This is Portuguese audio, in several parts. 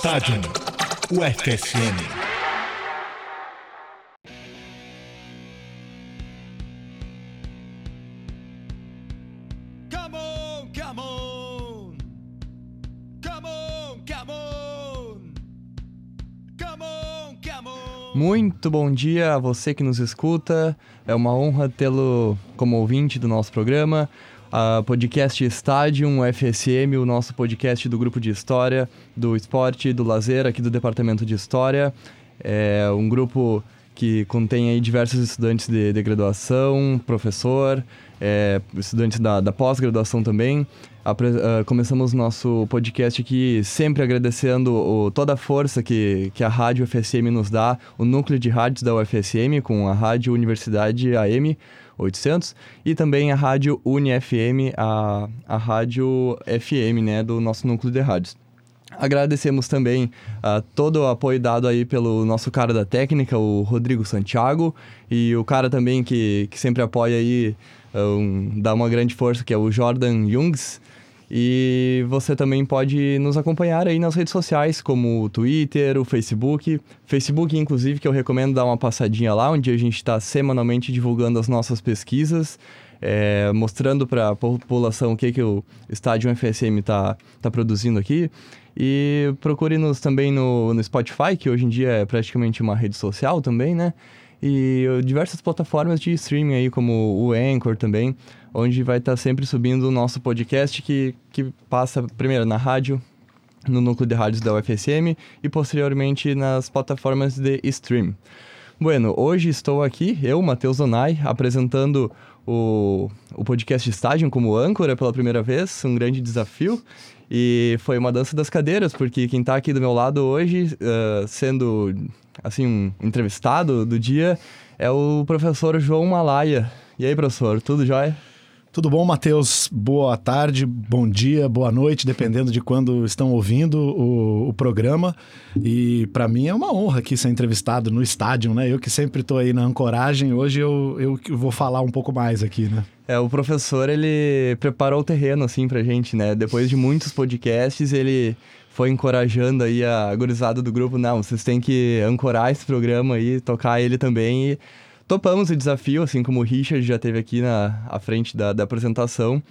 Estádio UFSM. Come on, come on. Come on, come on. Come on, come on. Muito bom dia a você que nos escuta. É uma honra tê-lo como ouvinte do nosso programa. A podcast Stadium FSM, o nosso podcast do grupo de história, do esporte, do lazer aqui do departamento de história. É um grupo que contém aí diversos estudantes de, de graduação, professor, é, estudantes da, da pós-graduação também. Apre- ah, começamos nosso podcast aqui sempre agradecendo o- toda a força que, que a Rádio UFSM nos dá, o núcleo de rádios da UFSM, com a Rádio Universidade AM 800 e também a Rádio UniFM, a, a Rádio FM, né, do nosso núcleo de rádios. Agradecemos também a todo o apoio dado aí pelo nosso cara da técnica, o Rodrigo Santiago, e o cara também que, que sempre apoia aí, um, dá uma grande força, que é o Jordan Jungs. E você também pode nos acompanhar aí nas redes sociais, como o Twitter, o Facebook. Facebook, inclusive, que eu recomendo dar uma passadinha lá, onde a gente está semanalmente divulgando as nossas pesquisas, é, mostrando para a população o que, que o Estádio FSM está tá produzindo aqui. E procure-nos também no, no Spotify, que hoje em dia é praticamente uma rede social também, né? E diversas plataformas de streaming aí, como o Anchor também, onde vai estar sempre subindo o nosso podcast que, que passa primeiro na rádio, no núcleo de rádios da UFSM e posteriormente nas plataformas de stream. Bueno, hoje estou aqui, eu, Matheus Donai, apresentando o, o podcast Estágio como âncora pela primeira vez, um grande desafio. E foi uma dança das cadeiras, porque quem está aqui do meu lado hoje, ah, sendo assim um entrevistado do dia, é o professor João Malaya. E aí, professor, tudo jóia? Tudo bom, Matheus? Boa tarde, bom dia, boa noite, dependendo de quando estão ouvindo o, o programa. E para mim é uma honra aqui ser entrevistado no estádio, né? Eu que sempre estou aí na ancoragem, hoje eu, eu vou falar um pouco mais aqui, né? É, o professor, ele preparou o terreno, assim, pra gente, né? Depois de muitos podcasts, ele foi encorajando aí a gurizada do grupo. Não, vocês têm que ancorar esse programa aí, tocar ele também. E topamos o desafio, assim como o Richard já teve aqui na à frente da, da apresentação.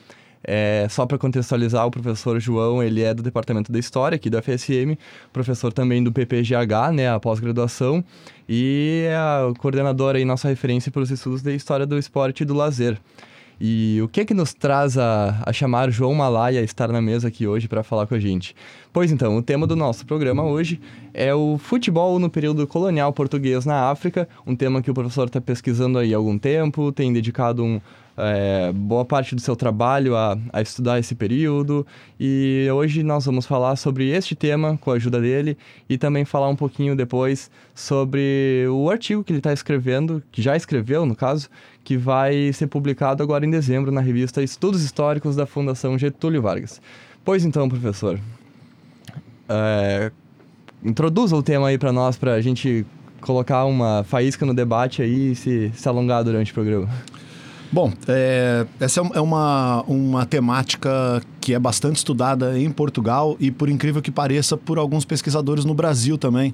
É, só para contextualizar, o professor João, ele é do Departamento da História aqui do FSM, professor também do PPGH, né, a pós-graduação, e é a coordenadora e nossa referência para os estudos de História do Esporte e do Lazer. E o que que nos traz a, a chamar João Malaya a estar na mesa aqui hoje para falar com a gente? Pois então, o tema do nosso programa hoje é o futebol no período colonial português na África, um tema que o professor está pesquisando aí há algum tempo, tem dedicado um, é, boa parte do seu trabalho a, a estudar esse período. E hoje nós vamos falar sobre este tema com a ajuda dele e também falar um pouquinho depois sobre o artigo que ele está escrevendo, que já escreveu no caso, que vai ser publicado agora em dezembro na revista Estudos Históricos da Fundação Getúlio Vargas. Pois então, professor, é, introduza o tema aí para nós, para a gente colocar uma faísca no debate aí e se, se alongar durante o programa. Bom, é, essa é uma, uma temática que é bastante estudada em Portugal e, por incrível que pareça, por alguns pesquisadores no Brasil também.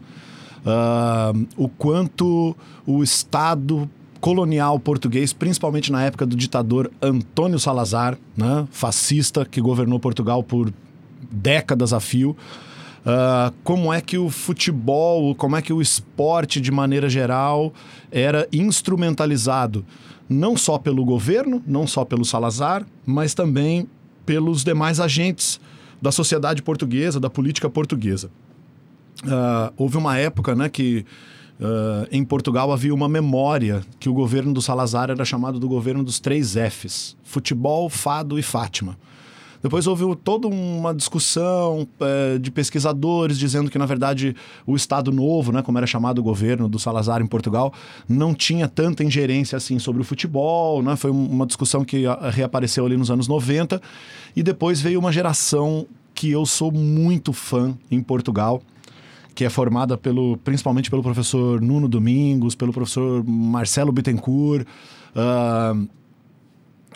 Ah, o quanto o Estado colonial português, principalmente na época do ditador Antônio Salazar, né, fascista, que governou Portugal por décadas a fio, ah, como é que o futebol, como é que o esporte, de maneira geral, era instrumentalizado não só pelo governo, não só pelo Salazar, mas também pelos demais agentes da sociedade portuguesa, da política portuguesa. Ah, houve uma época né, que ah, em Portugal havia uma memória que o governo do Salazar era chamado do governo dos três Fs: futebol, fado e Fátima. Depois houve toda uma discussão eh, de pesquisadores dizendo que, na verdade, o Estado Novo, né, como era chamado o governo do Salazar em Portugal, não tinha tanta ingerência assim sobre o futebol. Né? Foi um- uma discussão que ah, reapareceu ali nos anos 90. E depois veio uma geração que eu sou muito fã em Portugal, que é formada pelo, principalmente pelo professor Nuno Domingos, pelo professor Marcelo Bittencourt, ah,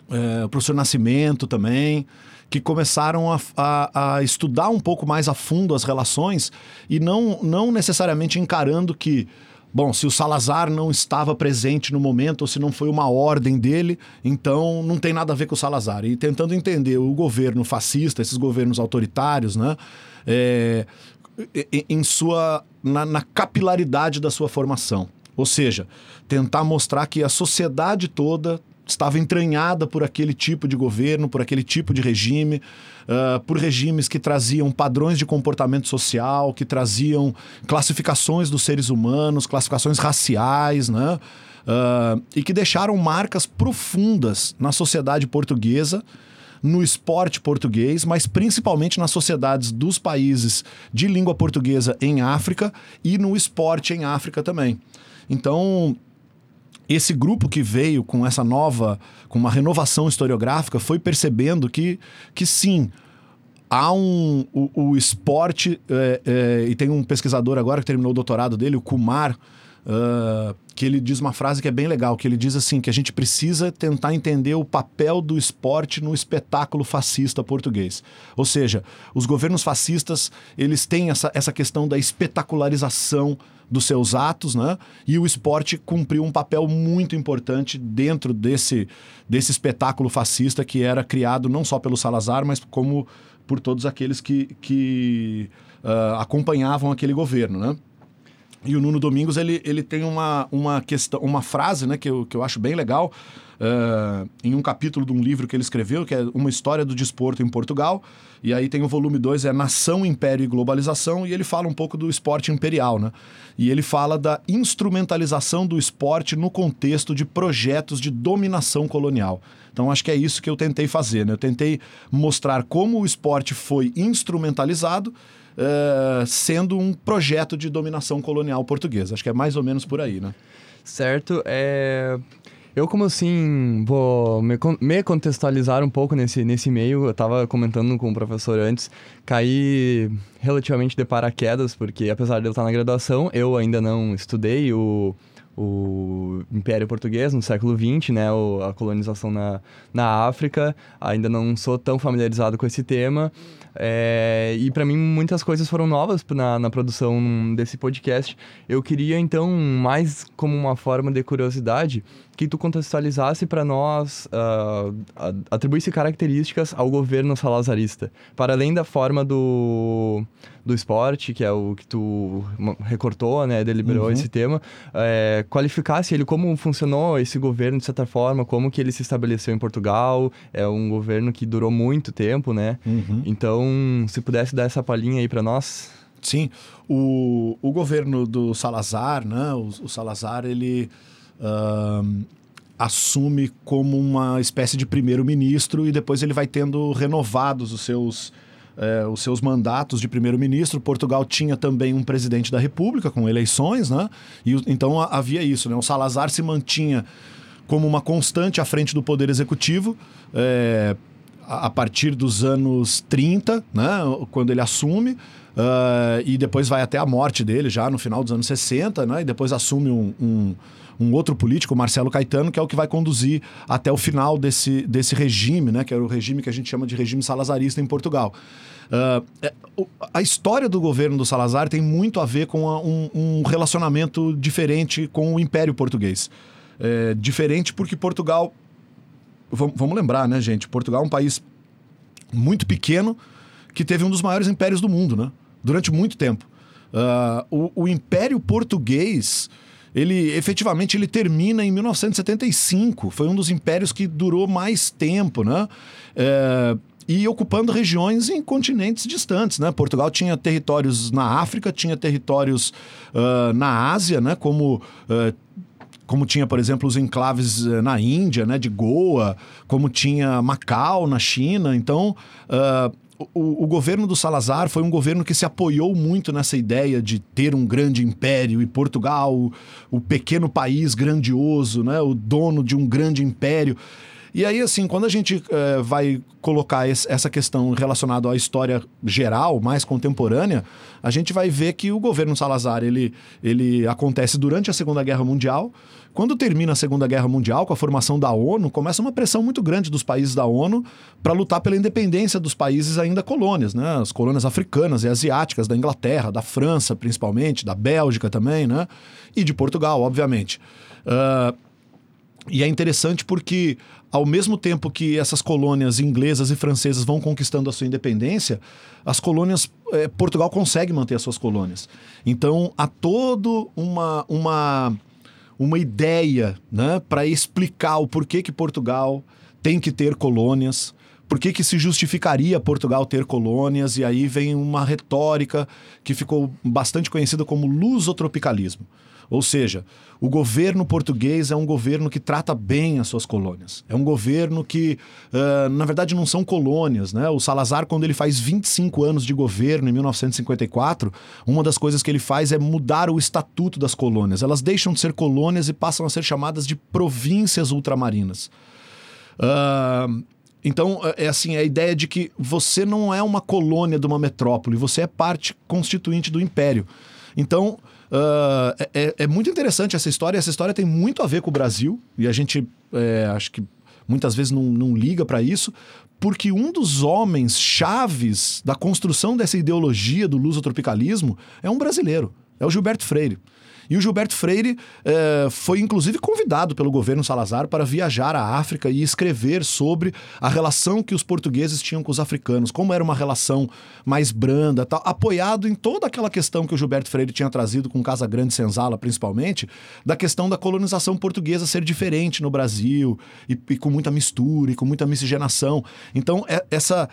é, o professor Nascimento também, que começaram a, a, a, estudar um pouco mais a fundo as relações e não, não necessariamente encarando que, bom, se o Salazar não estava presente no momento ou se não foi uma ordem dele, então não tem nada a ver com o Salazar. E tentando entender o governo fascista, esses governos autoritários, né? É, em sua na, na capilaridade da sua formação. Ou seja, tentar mostrar que a sociedade toda estava entranhada por aquele tipo de governo, por aquele tipo de regime, uh, por regimes que traziam padrões de comportamento social, que traziam classificações dos seres humanos, classificações raciais, né? Uh, e que deixaram marcas profundas na sociedade portuguesa, no esporte português, mas principalmente nas sociedades dos países de língua portuguesa em África e no esporte em África também. Então, esse grupo que veio com essa nova, com uma renovação historiográfica, foi percebendo que, que sim, há um. O, o esporte, é, é, e tem um pesquisador agora que terminou o doutorado dele, o Kumar, uh, que ele diz uma frase que é bem legal, que ele diz assim, que a gente precisa tentar entender o papel do esporte no espetáculo fascista português. Ou seja, os governos fascistas, eles têm essa, essa questão da espetacularização dos seus atos, né? E o esporte cumpriu um papel muito importante dentro desse, desse espetáculo fascista que era criado não só pelo Salazar, mas como por todos aqueles que, que uh, acompanhavam aquele governo, né? E o Nuno Domingos ele, ele tem uma, uma questão, uma frase, né, que eu, que eu acho bem legal, uh, em um capítulo de um livro que ele escreveu, que é uma história do desporto em Portugal. E aí tem o volume 2, é Nação, Império e Globalização, e ele fala um pouco do esporte imperial, né? E ele fala da instrumentalização do esporte no contexto de projetos de dominação colonial. Então acho que é isso que eu tentei fazer, né? Eu tentei mostrar como o esporte foi instrumentalizado uh, sendo um projeto de dominação colonial portuguesa. Acho que é mais ou menos por aí, né? Certo. É... Eu, como assim, vou me, me contextualizar um pouco nesse, nesse meio. Eu estava comentando com o professor antes, caí relativamente de paraquedas, porque apesar de eu estar na graduação, eu ainda não estudei o, o Império Português no século XX, né, o, a colonização na, na África. Ainda não sou tão familiarizado com esse tema. É, e para mim muitas coisas foram novas na, na produção desse podcast. Eu queria então, mais como uma forma de curiosidade, que tu contextualizasse para nós, uh, atribuísse características ao governo salazarista, para além da forma do, do esporte, que é o que tu recortou, né, deliberou uhum. esse tema, é, qualificasse ele como funcionou esse governo de certa forma, como que ele se estabeleceu em Portugal, é um governo que durou muito tempo, né? Uhum. Então, se pudesse dar essa palhinha aí para nós. Sim, o, o governo do Salazar, né? O, o Salazar, ele uh, assume como uma espécie de primeiro-ministro e depois ele vai tendo renovados os seus, eh, os seus mandatos de primeiro-ministro. Portugal tinha também um presidente da República com eleições, né? E então havia isso, né? O Salazar se mantinha como uma constante à frente do poder executivo. É, a partir dos anos 30, né, quando ele assume, uh, e depois vai até a morte dele, já no final dos anos 60, né, e depois assume um, um, um, outro político, Marcelo Caetano, que é o que vai conduzir até o final desse, desse regime, né, que é o regime que a gente chama de regime salazarista em Portugal. Uh, a história do governo do Salazar tem muito a ver com a, um, um, relacionamento diferente com o Império Português. É, diferente porque Portugal vamos lembrar, né, gente? Portugal é um país muito pequeno que teve um dos maiores impérios do mundo, né? Durante muito tempo. Uh, o, o, Império Português, ele efetivamente ele termina em 1975. Foi um dos impérios que durou mais tempo, né? É, e ocupando regiões em continentes distantes, né? Portugal tinha territórios na África, tinha territórios uh, na Ásia, né? Como uh, como tinha, por exemplo, os enclaves na Índia, né, de Goa, como tinha Macau na China. Então, uh, o, o, governo do Salazar foi um governo que se apoiou muito nessa ideia de ter um grande império e Portugal, o, o pequeno país grandioso, né, o dono de um grande império. E aí, assim, quando a gente eh, vai colocar esse- essa questão relacionada à história geral, mais contemporânea, a gente vai ver que o governo Salazar ele, ele acontece durante a Segunda Guerra Mundial. Quando termina a Segunda Guerra Mundial, com a formação da ONU, começa uma pressão muito grande dos países da ONU para lutar pela independência dos países ainda colônias, né? As colônias africanas e asiáticas, da Inglaterra, da França, principalmente, da Bélgica também, né? E de Portugal, obviamente. Ah, e é interessante porque, ao mesmo tempo que essas colônias inglesas e francesas vão conquistando a sua independência, as colônias. eh, Portugal consegue manter as suas colônias. Então, há todo uma. uma uma ideia né, para explicar o porquê que Portugal tem que ter colônias, por que, que se justificaria Portugal ter colônias, e aí vem uma retórica que ficou bastante conhecida como lusotropicalismo. Ou seja, o governo português é um governo que trata bem as suas colônias. É um governo que, ah, na verdade, não são colônias. Né? O Salazar, quando ele faz 25 anos de governo, em 1954, uma das coisas que ele faz é mudar o estatuto das colônias. Elas deixam de ser colônias e passam a ser chamadas de províncias ultramarinas. Ah, então, é assim, a ideia de que você não é uma colônia de uma metrópole, você é parte constituinte do império. Então, é- é, é muito interessante essa história. Essa história tem muito a ver com o Brasil, e a gente é, acho que muitas vezes não, não liga para isso, porque um dos homens chaves da construção dessa ideologia do lusotropicalismo é um brasileiro, é o Gilberto Freire. E o Gilberto Freire eh, foi inclusive convidado pelo governo Salazar para viajar à África e escrever sobre a relação que os portugueses tinham com os africanos, como era uma relação mais branda, tal, apoiado em toda aquela questão que o Gilberto Freire tinha trazido com Casa Grande Senzala, principalmente, da questão da colonização portuguesa ser diferente no Brasil e, e com muita mistura e com muita miscigenação. Então, é- essa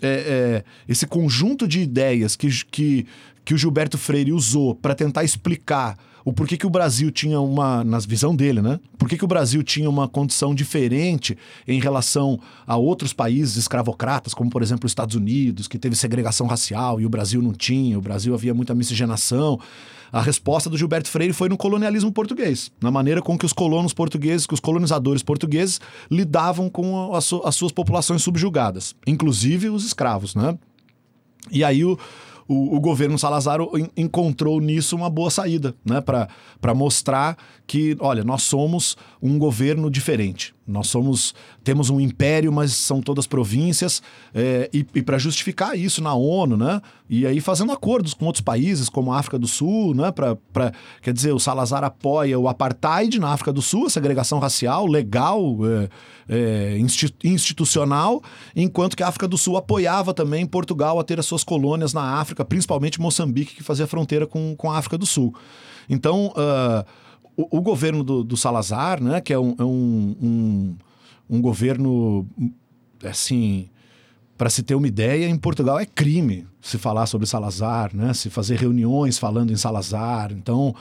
é, é, esse conjunto de ideias que, que, que o Gilberto Freire usou para tentar explicar o porquê que o Brasil tinha uma, na visão dele, né? Por que, o Brasil tinha uma condição diferente em relação a outros países escravocratas, como por exemplo os Estados Unidos, que teve segregação racial e o Brasil não tinha, o Brasil havia muita miscigenação. A resposta do Gilberto Freire foi no colonialismo português, na maneira com que os colonos portugueses, que os colonizadores portugueses lidavam com as as suas populações subjugadas, inclusive os escravos, né? E aí o, o, o governo Salazar en- encontrou nisso uma boa saída, né? Para mostrar que, olha, nós somos um governo diferente. Nós somos, temos um império, mas são todas províncias, é, e, e para justificar isso na ONU, né? E aí fazendo acordos com outros países, como a África do Sul, né? Pra, pra, quer dizer, o Salazar apoia o apartheid na África do Sul, a segregação racial, legal, é, é, insti- institucional, enquanto que a África do Sul apoiava também Portugal a ter as suas colônias na África, principalmente Moçambique, que fazia fronteira com, com a África do Sul. Então, ah, o, governo do, do Salazar, né, que é um, é um, um, um governo, assim, para se ter uma ideia, em Portugal é crime se falar sobre Salazar, né? Se fazer reuniões falando em Salazar. Então,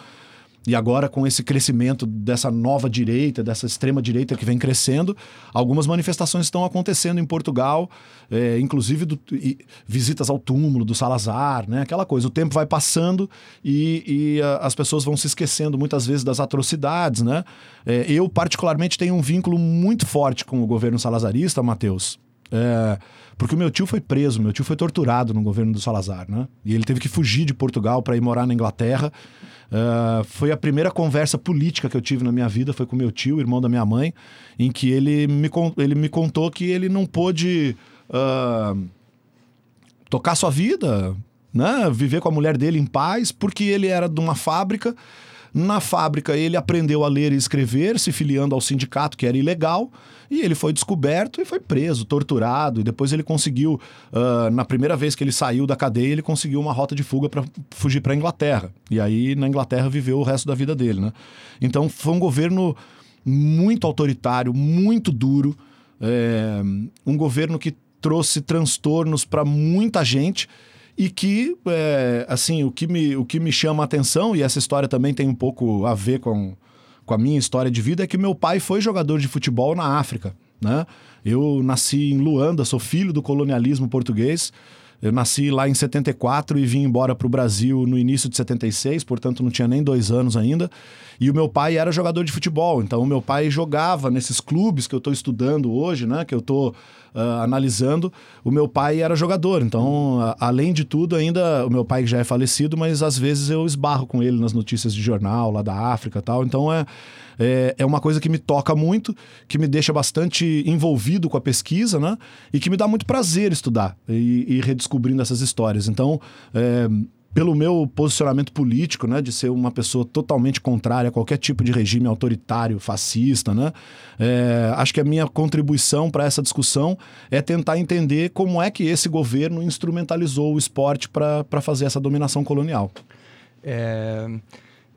e agora com esse crescimento dessa nova direita, dessa extrema direita que vem crescendo, algumas manifestações estão acontecendo em Portugal, é, inclusive do- e- visitas ao túmulo do Salazar, né? Aquela coisa. O tempo vai passando e, e, ah, as pessoas vão se esquecendo muitas vezes das atrocidades, né? É, eu particularmente tenho um vínculo muito forte com o governo salazarista, Matheus. É, porque o meu tio foi preso, meu tio foi torturado no governo do Salazar, né? E ele teve que fugir de Portugal para ir morar na Inglaterra. É, foi a primeira conversa política que eu tive na minha vida, foi com meu tio, irmão da minha mãe, em que ele me, ele me contou que ele não pôde ah, tocar sua vida, né? Viver com a mulher dele em paz, porque ele era de uma fábrica. Na fábrica ele aprendeu a ler e escrever, se filiando ao sindicato, que era ilegal, e ele foi descoberto e foi preso, torturado. E depois ele conseguiu, ah, na primeira vez que ele saiu da cadeia, ele conseguiu uma rota de fuga para fugir para Inglaterra. E aí na Inglaterra viveu o resto da vida dele, né? Então foi um governo muito autoritário, muito duro, é, um governo que trouxe transtornos para muita gente e que, é, assim, o que, me, o que me chama a atenção, e essa história também tem um pouco a ver com, com a minha história de vida, é que meu pai foi jogador de futebol na África, né? Eu nasci em Luanda, sou filho do colonialismo português, Eu nasci lá em 74 e vim embora para o Brasil no início de 76, portanto não tinha nem dois anos ainda. E o meu pai era jogador de futebol, então o meu pai jogava nesses clubes que eu estou estudando hoje, né? Que eu estou uh, analisando. O meu pai era jogador, então além de tudo ainda o meu pai já é falecido, mas às vezes eu esbarro com ele nas notícias de jornal lá da África, tal. Então é é, é uma coisa que me toca muito, que me deixa bastante envolvido com a pesquisa, né? E que me dá muito prazer estudar e, e redescobrindo essas histórias. Então, é, pelo meu posicionamento político, né, de ser uma pessoa totalmente contrária a qualquer tipo de regime autoritário, fascista, né, é, acho que a minha contribuição para essa discussão é tentar entender como é que esse governo instrumentalizou o esporte para fazer essa dominação colonial. É,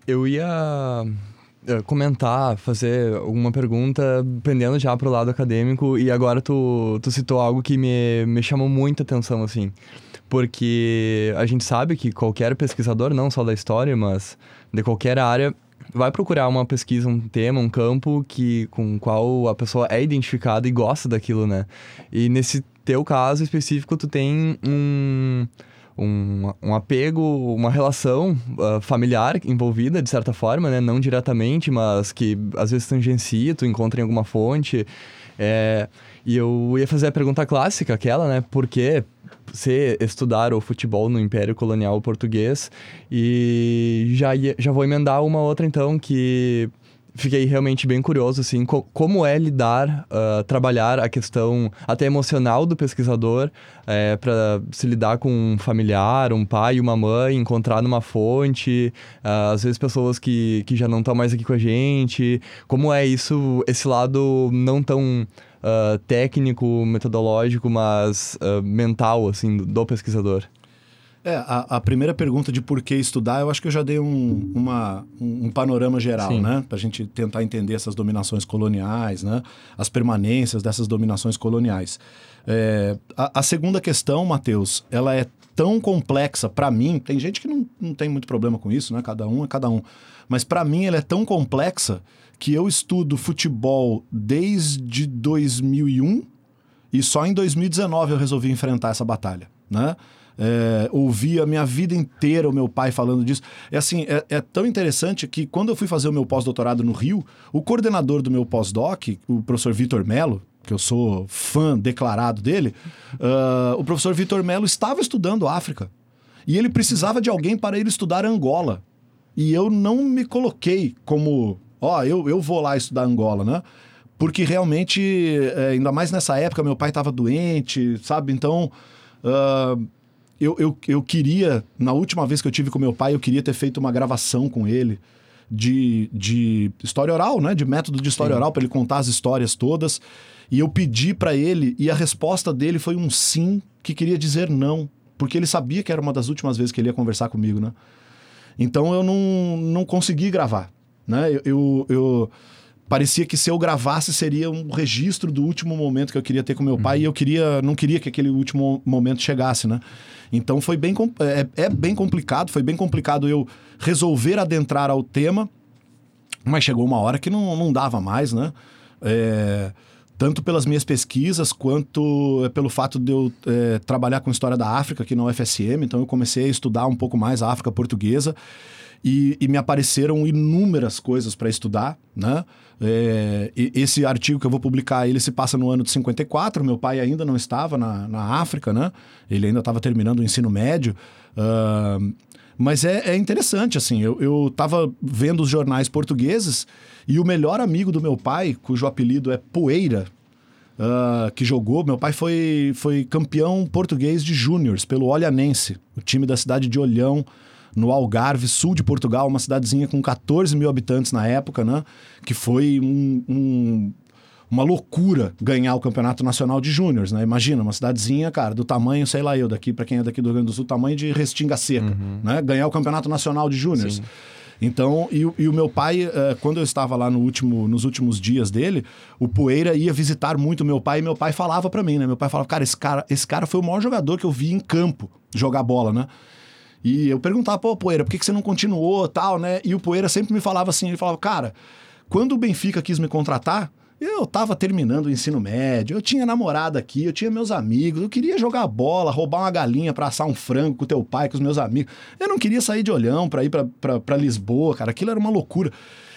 eu ia eh, comentar, fazer alguma pergunta, pendendo já pro lado acadêmico, e agora tu, tu citou algo que me, me chamou muita atenção, assim. Porque a gente sabe que qualquer pesquisador, não só da história, mas de qualquer área, vai procurar uma pesquisa, um tema, um campo que com qual a pessoa é identificada e gosta daquilo, né? E nesse teu caso específico, tu tem um um, um apego, uma relação uh, familiar envolvida, de certa forma, né? Não diretamente, mas que às vezes tangencia, tu encontra em alguma fonte. É, e eu ia fazer a pergunta clássica, aquela, né? Por que você estudar o futebol no Império Colonial Português? E já, ia, já vou emendar uma outra, então, que fiquei realmente bem curioso, assim, co como é lidar, uh, trabalhar a questão até emocional do pesquisador é, para se lidar com um familiar, um pai, uma mãe, encontrar numa fonte, uh, às vezes pessoas que, que já não estão mais aqui com a gente. Como é isso, esse lado não tão uh, técnico, metodológico, mas mental, assim, do pesquisador? É, a, a, primeira pergunta de por que estudar, eu acho que eu já dei um, uma, um, um panorama geral, Sim. né? Para a gente tentar entender essas dominações coloniais, né? As permanências dessas dominações coloniais. É, a, a, segunda questão, Matheus, ela é tão complexa para mim. Tem gente que não, não tem muito problema com isso, né? Cada um é cada um. Mas para mim ela é tão complexa que eu estudo futebol desde 2001 e só em 2019 eu resolvi enfrentar essa batalha, né? É, ouvi a minha vida inteira o meu pai falando disso. É assim, é, é tão interessante que quando eu fui fazer o meu pós-doutorado no Rio, o coordenador do meu pós-doc, o professor Vitor Melo, que eu sou fã declarado dele, uh, o professor Vitor Melo estava estudando África. E ele precisava de alguém para ir estudar Angola. E eu não me coloquei como, ó, eu, eu vou lá estudar Angola, né? Porque realmente, é, ainda mais nessa época, meu pai estava doente, sabe? Então, uh, eu, eu, eu queria, na última vez que eu tive com meu pai, eu queria ter feito uma gravação com ele de, de história oral, né? De método de história sim. oral, para ele contar as histórias todas. E eu pedi para ele, e a resposta dele foi um sim, que queria dizer não. Porque ele sabia que era uma das últimas vezes que ele ia conversar comigo, né? Então eu não, não consegui gravar, né? eu, eu, eu parecia que se eu gravasse seria um registro do último momento que eu queria ter com meu pai uhum. e eu queria não queria que aquele último momento chegasse, né? Então foi bem é, é, bem complicado, foi bem complicado eu resolver adentrar ao tema, mas chegou uma hora que não, não dava mais, né? É, tanto pelas minhas pesquisas quanto é, pelo fato de eu é, trabalhar com história da África aqui na UFSM, então eu comecei a estudar um pouco mais a África portuguesa e, e me apareceram inúmeras coisas para estudar, né? É, esse artigo que eu vou publicar, ele se passa no ano de 54, meu pai ainda não estava na, na África, né? Ele ainda estava terminando o ensino médio. Uh, mas é, é, interessante, assim, eu estava vendo os jornais portugueses e o melhor amigo do meu pai, cujo apelido é Poeira, uh, que jogou, meu pai foi, foi campeão português de júniores pelo Olhanense, o time da cidade de Olhão, no Algarve, sul de Portugal, uma cidadezinha com 14 mil habitantes na época, né? Que foi um, um, uma loucura ganhar o Campeonato Nacional de Júniores, né? Imagina, uma cidadezinha, cara, do tamanho, sei lá eu, daqui, para quem é daqui do Rio Grande do Sul, tamanho de Restinga Seca, uhum. né? Ganhar o Campeonato Nacional de Júniores. Então, e, e, o meu pai, uh, quando eu estava lá no último, nos últimos dias dele, o Poeira ia visitar muito meu pai e meu pai falava para mim, né? Meu pai falava, cara, esse cara, esse cara foi o maior jogador que eu vi em campo jogar bola, né? E eu perguntava, pô, Poeira, por que, que você não continuou tal, né? E o Poeira sempre me falava assim, ele falava, cara, quando o Benfica quis me contratar, Eu tava terminando o ensino médio, eu tinha namorada aqui, eu tinha meus amigos, eu queria jogar bola, roubar uma galinha pra assar um frango com teu pai, com os meus amigos. Eu não queria sair de olhão pra ir pra Lisboa, cara, aquilo era uma loucura.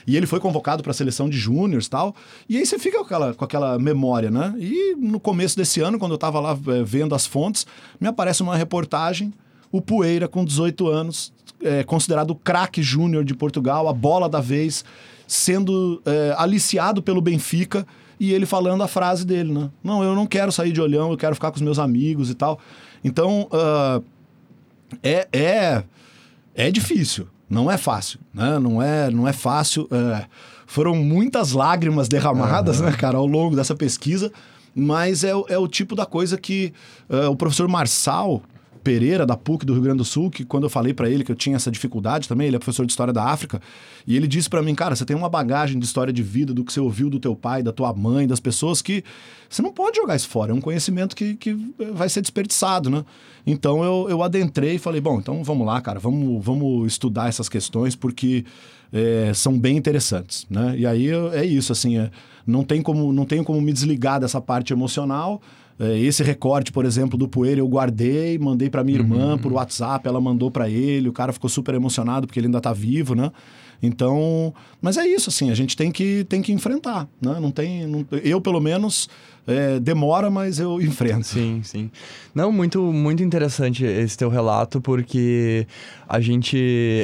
E ele foi convocado para a seleção de júniores e tal. E aí você fica com aquela, com aquela memória, né? E no começo desse ano, quando eu tava lá é, vendo as fontes, me aparece uma reportagem, o Poeira, com 18 anos, é, considerado o craque júnior de Portugal, a bola da vez, sendo é, aliciado pelo Benfica e ele falando a frase dele, né? Não, eu não quero sair de olhão, eu quero ficar com os meus amigos e tal. Então, uh, é, é, é difícil, não é fácil, né? Não é, não é fácil. É, foram muitas lágrimas derramadas, uhum. né, cara, ao longo dessa pesquisa, mas é, é o tipo da coisa que uh, o professor Marçal, Pereira, da PUC do Rio Grande do Sul, que quando eu falei para ele que eu tinha essa dificuldade também, ele é professor de História da África, e ele disse para mim, cara, você tem uma bagagem de história de vida, do que você ouviu do teu pai, da tua mãe, das pessoas, que você não pode jogar isso fora, é um conhecimento que, que vai ser desperdiçado, né? Então eu, eu adentrei e falei, bom, então vamos lá, cara, vamos, vamos estudar essas questões, porque é, são bem interessantes, né? E aí é isso, assim, é, não, tem como, não tenho como me desligar dessa parte emocional, esse recorte, por exemplo, do Poeira eu guardei, mandei para minha irmã uhum. por WhatsApp, ela mandou para ele, o cara ficou super emocionado porque ele ainda tá vivo, né? Então, mas é isso, assim, a gente tem que, tem que enfrentar, né? Não tem, não, eu pelo menos é, demora, mas eu enfrento. Sim, sim. Não, muito, muito interessante esse teu relato, porque a gente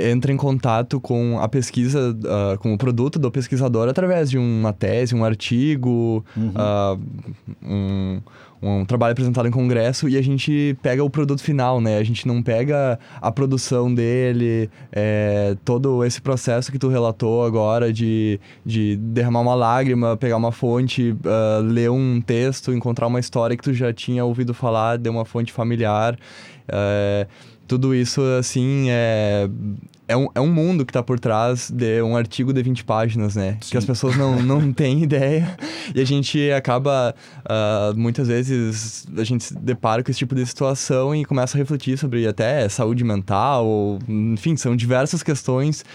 entra em contato com a pesquisa, uh, com o produto do pesquisador através de uma tese, um artigo, uhum. uh, um um trabalho apresentado em congresso e a gente pega o produto final, né? A gente não pega a produção dele, é, todo esse processo que tu relatou agora de, de derramar uma lágrima, pegar uma fonte, uh, ler um texto, encontrar uma história que tu já tinha ouvido falar de uma fonte familiar. Uh, tudo isso, assim, é, é, um, é um mundo que está por trás de um artigo de 20 páginas, né? Sim. Que as pessoas não, não têm ideia. E a gente acaba, uh, muitas vezes, a gente se depara com esse tipo de situação e começa a refletir sobre até saúde mental, ou, enfim, são diversas questões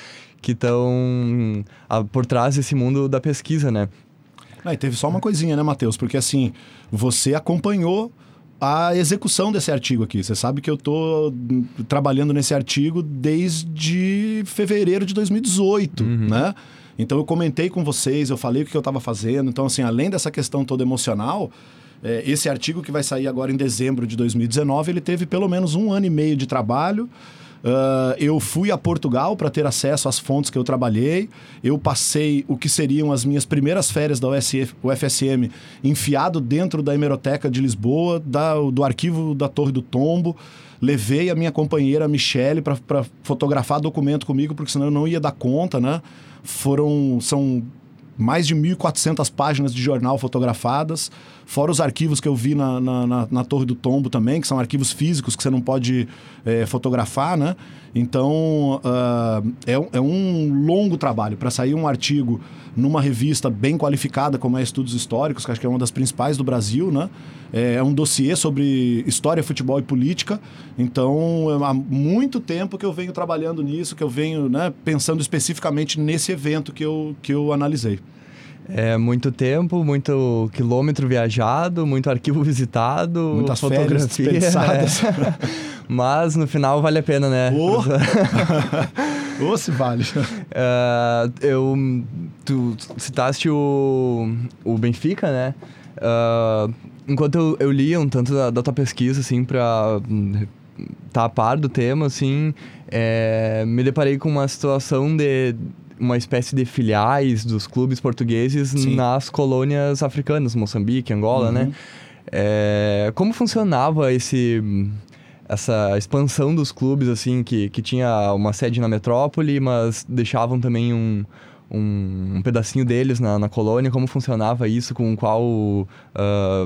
que estão uh, por trás desse mundo da pesquisa, né? Ah, e teve só uma coisinha, né, Matheus? Porque assim, você acompanhou a execução desse artigo aqui. Você sabe que eu estou trabalhando nesse artigo desde fevereiro de 2018, uhum. né? Então eu comentei com vocês, eu falei o que eu estava fazendo. Então, assim, além dessa questão toda emocional, é, esse artigo que vai sair agora em dezembro de 2019, ele teve pelo menos um ano e meio de trabalho. Uh, eu fui a Portugal para ter acesso às fontes que eu trabalhei. Eu passei o que seriam as minhas primeiras férias da USF, UFSM enfiado dentro da hemeroteca de Lisboa, da, do arquivo da Torre do Tombo. Levei a minha companheira Michele para fotografar documento comigo, porque senão eu não ia dar conta, né? Foram. São mais de 1.400 páginas de jornal fotografadas, fora os arquivos que eu vi na, na, na, na Torre do Tombo também, que são arquivos físicos que você não pode é, fotografar, né? Então, uh, é, é um longo trabalho. Para sair um artigo numa revista bem qualificada, como é Estudos Históricos, que acho que é uma das principais do Brasil, né? É, é um dossiê sobre história, futebol e política. Então, é há muito tempo que eu venho trabalhando nisso, que eu venho né, pensando especificamente nesse evento que eu, que eu analisei. É muito tempo, muito quilômetro viajado, muito arquivo visitado, muitas fotografia, dispensadas. É. Mas no final vale a pena, né? Oh. se vale. Uh, eu, tu citaste o, o Benfica, né? Uh, enquanto eu, eu lia um tanto da, da tua pesquisa, assim, pra estar tá a par do tema, assim, é, me deparei com uma situação de uma espécie de filiais dos clubes portugueses Sim. nas colônias africanas, Moçambique, Angola, né? uhum. né? É, como funcionava esse essa expansão dos clubes, assim, que, que tinha uma sede na metrópole, mas deixavam também um, um, um pedacinho deles na, na colônia, como funcionava isso, com qual uh,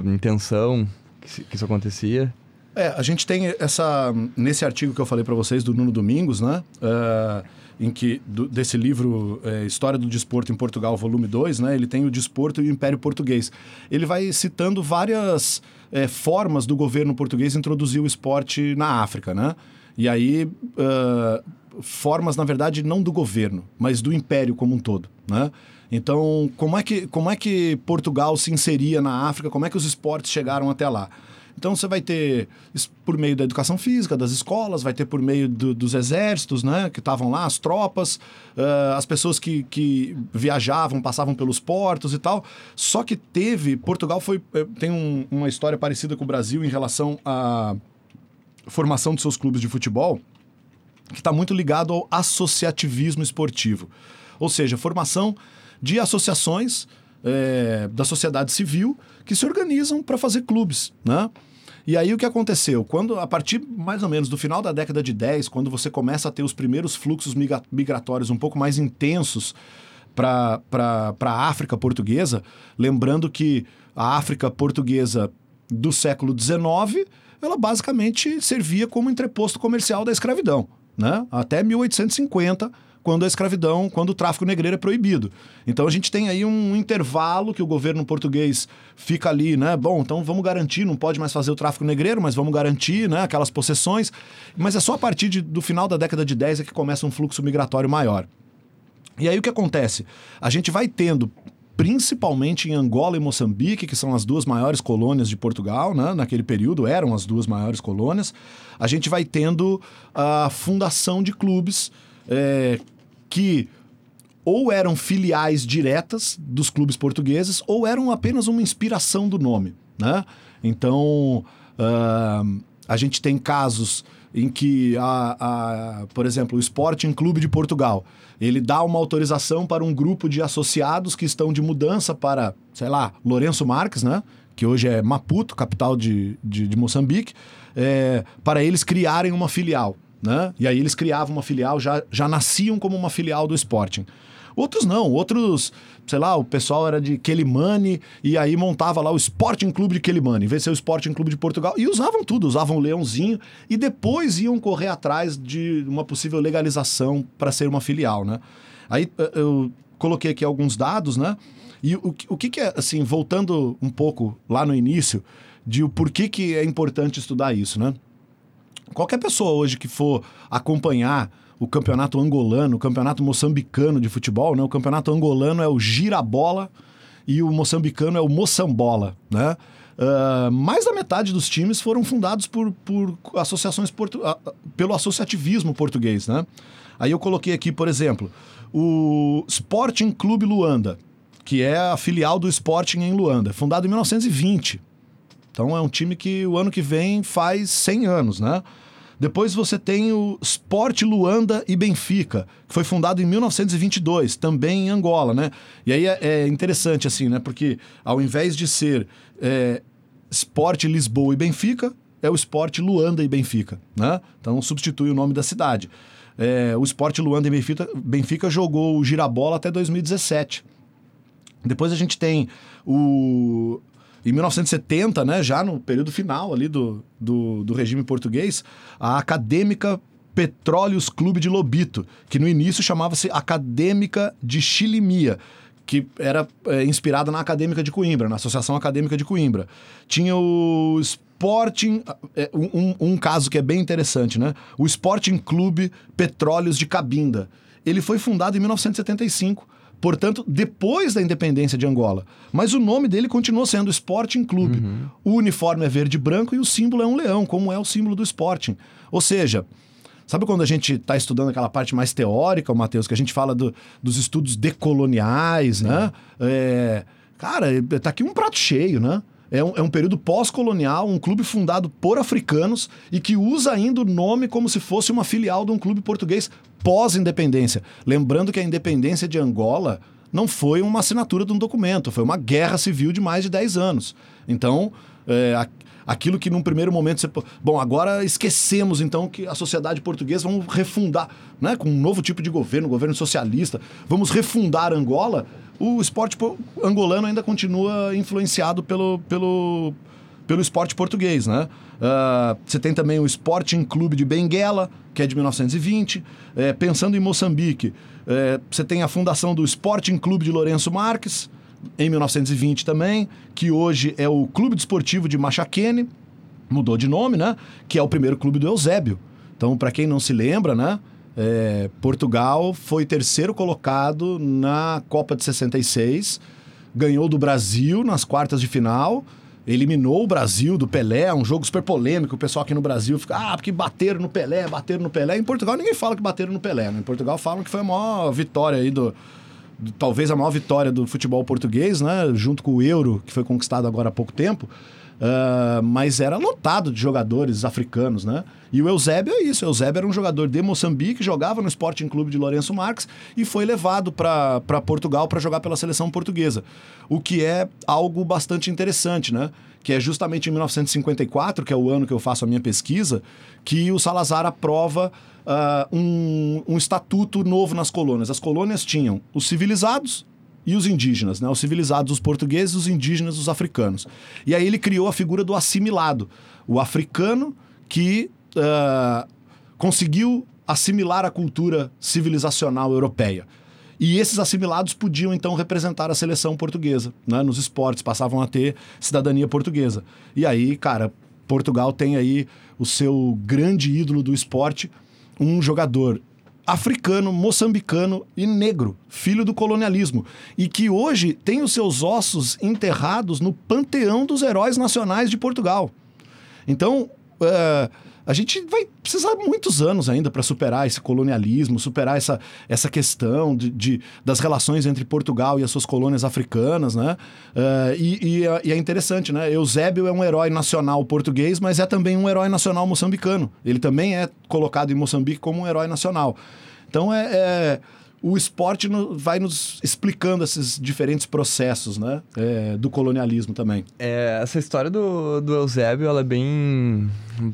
intenção que, que, isso acontecia? É, a gente tem essa... Nesse artigo que eu falei para vocês, do Nuno Domingos, né? Uh, em que do, desse livro é, História do Desporto em Portugal, volume 2, né, ele tem o desporto e o Império Português. Ele vai citando várias é, formas do governo português introduzir o esporte na África, né? E aí, uh, formas, na verdade, não do governo, mas do império como um todo, né? Então, como é, que, como é que Portugal se inseria na África? Como é que os esportes chegaram até lá? Então você vai ter por meio da educação física, das escolas, vai ter por meio do, dos exércitos, né? Que estavam lá, as tropas, uh, as pessoas que, que viajavam, passavam pelos portos e tal. Só que teve. Portugal foi. eh, Tem um- uma história parecida com o Brasil em relação à formação de seus clubes de futebol, que está muito ligado ao associativismo esportivo. Ou seja, formação de associações eh, da sociedade civil que se organizam para fazer clubes, né? E aí o que aconteceu? Quando, a partir mais ou menos do final da década de 10, quando você começa a ter os primeiros fluxos migra- migratórios um pouco mais intensos para a África portuguesa, lembrando que a África portuguesa do século XIX, ela basicamente servia como entreposto comercial da escravidão, né? Até 1850, quando a escravidão, quando o tráfico negreiro é proibido. Então a gente tem aí um intervalo que o governo português fica ali, né? Bom, então vamos garantir, não pode mais fazer o tráfico negreiro, mas vamos garantir, né, aquelas possessões. Mas é só a partir de- do final da década de 10 é que começa um fluxo migratório maior. E aí o que acontece? A gente vai tendo, principalmente em Angola e Moçambique, que são as duas maiores colônias de Portugal, né? naquele período eram as duas maiores colônias, a gente vai tendo a fundação de clubes é, que ou eram filiais diretas dos clubes portugueses ou eram apenas uma inspiração do nome, né? Então, ah, a gente tem casos em que, a, a, por exemplo, o Sporting Clube de Portugal, ele dá uma autorização para um grupo de associados que estão de mudança para, sei lá, Lourenço Marques, né? Que hoje é Maputo, capital de, de, de Moçambique, é, para eles criarem uma filial, né? E aí eles criavam uma filial, já, já nasciam como uma filial do Sporting. Outros não, outros, sei lá, o pessoal era de Quelimane e aí montava lá o Sporting Clube de Quelimane, em vez de ser o Sporting Clube de Portugal. E usavam tudo, usavam o leãozinho e depois iam correr atrás de uma possível legalização para ser uma filial, né? Aí eh, eu coloquei aqui alguns dados, né? E o, o que, que é, assim, voltando um pouco lá no início, de o porquê que é importante estudar isso, né? Qualquer pessoa hoje que for acompanhar o campeonato angolano, o campeonato moçambicano de futebol, né? O campeonato angolano é o girabola e o moçambicano é o moçambola, né? Ah, mais da metade dos times foram fundados por, por associações portu pelo associativismo português, né? Aí eu coloquei aqui, por exemplo, o Sporting Clube Luanda, que é a filial do Sporting em Luanda, fundado em 1920. Então é um time que o ano que vem faz 100 anos, né? Depois você tem o Sport Luanda e Benfica, que foi fundado em 1922, também em Angola, né? E aí é, é interessante, assim, né? Porque ao invés de ser é, Sport Lisboa e Benfica, é o Sport Luanda e Benfica, né? Então substitui o nome da cidade. É, o Sport Luanda e Benfica, Benfica jogou o Girabola até 2017. Depois a gente tem o. Em 1970, né, já no período final ali do, do, do regime português, a Acadêmica Petróleos Clube de Lobito, que no início chamava-se Acadêmica de Chilimia, que era é, inspirada na Acadêmica de Coimbra, na Associação Acadêmica de Coimbra. Tinha o Sporting, é, um, um- um caso que é bem interessante, né? O Sporting Clube Petróleos de Cabinda. Ele foi fundado em 1975 portanto, depois da independência de Angola. Mas o nome dele continua sendo Sporting Clube. O uniforme é verde e branco e o símbolo é um leão, como é o símbolo do Sporting. Ou seja, sabe quando a gente está estudando aquela parte mais teórica, o Matheus, que a gente fala do- dos estudos decoloniais, né? É, cara, tá aqui um prato cheio, né? É um, é um período pós-colonial, um clube fundado por africanos e que usa ainda o nome como se fosse uma filial de um clube português pós-independência. Lembrando que a independência de Angola não foi uma assinatura de um documento, foi uma guerra civil de mais de 10 anos. Então, é, aquilo que num primeiro momento você. Bom, agora esquecemos então que a sociedade portuguesa vamos refundar, né? Com um novo tipo de governo, governo socialista, vamos refundar Angola. O esporte po- angolano ainda continua influenciado pelo, pelo, pelo esporte português, né? Ah, você tem também o Sporting Clube de Benguela, que é de 1920. É, pensando em Moçambique, é, você tem a fundação do Sporting Clube de Lourenço Marques, em 1920 também, que hoje é o Clube Desportivo de Machaquene, mudou de nome, né? Que é o primeiro clube do Eusébio. Então, para quem não se lembra, né? É, Portugal foi terceiro colocado na Copa de 66, ganhou do Brasil nas quartas de final, eliminou o Brasil do Pelé, um jogo super polêmico. O pessoal aqui no Brasil fica, ah, porque bateram no Pelé, bateram no Pelé. Em Portugal ninguém fala que bateram no Pelé, né? Em Portugal falam que foi a maior vitória aí do, do- talvez a maior vitória do futebol português, né? Junto com o Euro, que foi conquistado agora há pouco tempo. Ah, mas era lotado de jogadores africanos, né? E o Eusébio é isso. O Eusébio era um jogador de Moçambique, jogava no Sporting Clube de Lourenço Marques e foi levado para Portugal para jogar pela seleção portuguesa. O que é algo bastante interessante, né? Que é justamente em 1954, que é o ano que eu faço a minha pesquisa, que o Salazar aprova ah, um, um estatuto novo nas colônias. As colônias tinham os civilizados, e os indígenas, né? Os civilizados, os portugueses, os indígenas, os africanos. E aí ele criou a figura do assimilado, o africano que ah, conseguiu assimilar a cultura civilizacional europeia. E esses assimilados podiam então representar a seleção portuguesa, né? Nos esportes passavam a ter cidadania portuguesa. E aí, cara, Portugal tem aí o seu grande ídolo do esporte, um jogador africano, moçambicano e negro, filho do colonialismo, e que hoje tem os seus ossos enterrados no panteão dos heróis nacionais de Portugal. Então, eh, a gente vai precisar muitos anos ainda para superar esse colonialismo, superar essa, essa questão de, de- das relações entre Portugal e as suas colônias africanas, né? Eh, e, e é- e é interessante, né? Eusébio é um herói nacional português, mas é também um herói nacional moçambicano. Ele também é colocado em Moçambique como um herói nacional. Então, é... é- o esporte no- vai nos explicando esses diferentes processos, né? É, do colonialismo também. É, essa história do, do Eusébio, ela é bem,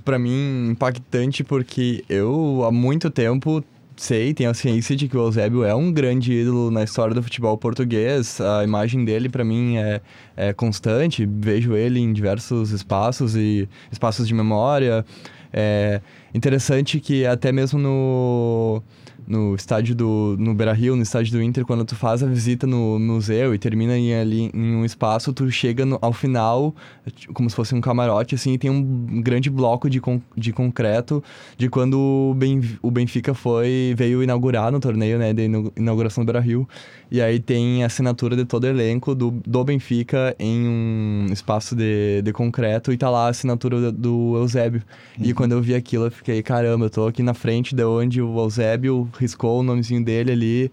pra mim, impactante, porque eu, há muito tempo, sei, tenho a ciência de que o Eusébio é um grande ídolo na história do futebol português. A imagem dele, pra mim, é, é constante. Vejo ele em diversos espaços e espaços de memória. É interessante que até mesmo no no estádio do no Beira-Rio, no estádio do Inter, quando tu faz a visita no museu e termina em, ali em um espaço, tu chega no- ao final, tipo, como se fosse um camarote, assim, e tem um grande bloco de, con- de concreto de quando o, ben, o Benfica foi veio inaugurar no torneio, né, inu- inauguração do Beira-Rio. E aí tem a assinatura de todo o elenco do, do Benfica em um espaço de, de concreto e tá lá a assinatura do, do Eusébio. E quando eu vi aquilo, eu fiquei, caramba, eu tô aqui na frente de onde o Eusébio riscou o nomezinho dele ali.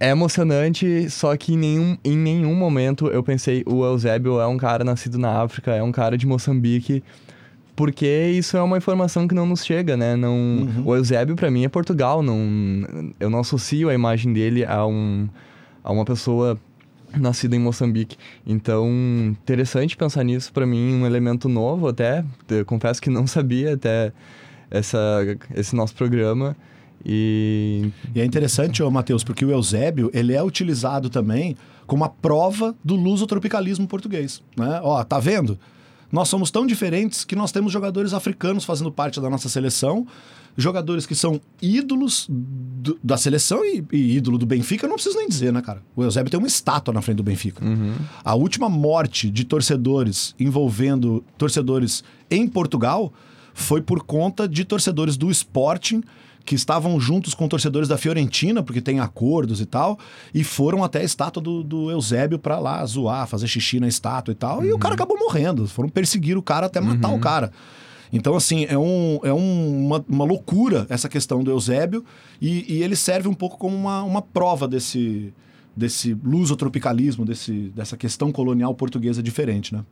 É emocionante, só que em nenhum, em nenhum momento eu pensei, o Eusébio é um cara nascido na África, é um cara de Moçambique. Porque isso é uma informação que não nos chega, né? Não, O Eusébio, pra mim, é Portugal. Não, eu não associo a imagem dele a, um, a uma pessoa nascida em Moçambique. Então, interessante pensar nisso. Pra mim, um elemento novo até. Eu confesso que não sabia até essa, esse nosso programa. E E é interessante, ô, Matheus, porque o Eusébio, ele é utilizado também como a prova do lusotropicalismo português, né? Ó, tá vendo? Nós somos tão diferentes que nós temos jogadores africanos fazendo parte da nossa seleção, jogadores que são ídolos do- da seleção e, e ídolo do Benfica, eu não preciso nem dizer, né, cara? O Eusébio tem uma estátua na frente do Benfica. A última morte de torcedores envolvendo torcedores em Portugal foi por conta de torcedores do Sporting que estavam juntos com torcedores da Fiorentina, porque tem acordos e tal, e foram até a estátua do, do Eusébio pra lá zoar, fazer xixi na estátua e tal, e o cara acabou morrendo. Foram perseguir o cara até matar o cara. Então, assim, é, um, é um- uma, uma loucura essa questão do Eusébio, e, e ele serve um pouco como uma, uma prova desse, desse lusotropicalismo, desse, dessa questão colonial portuguesa diferente, né?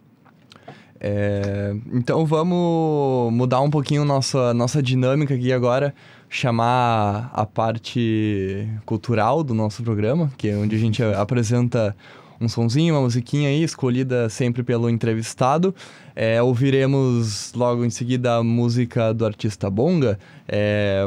É, então vamos mudar um pouquinho nossa, nossa dinâmica aqui agora, chamar a parte cultural do nosso programa, que é onde a gente apresenta um sonzinho, uma musiquinha aí, escolhida sempre pelo entrevistado. É, ouviremos logo em seguida a música do artista Bonga, é,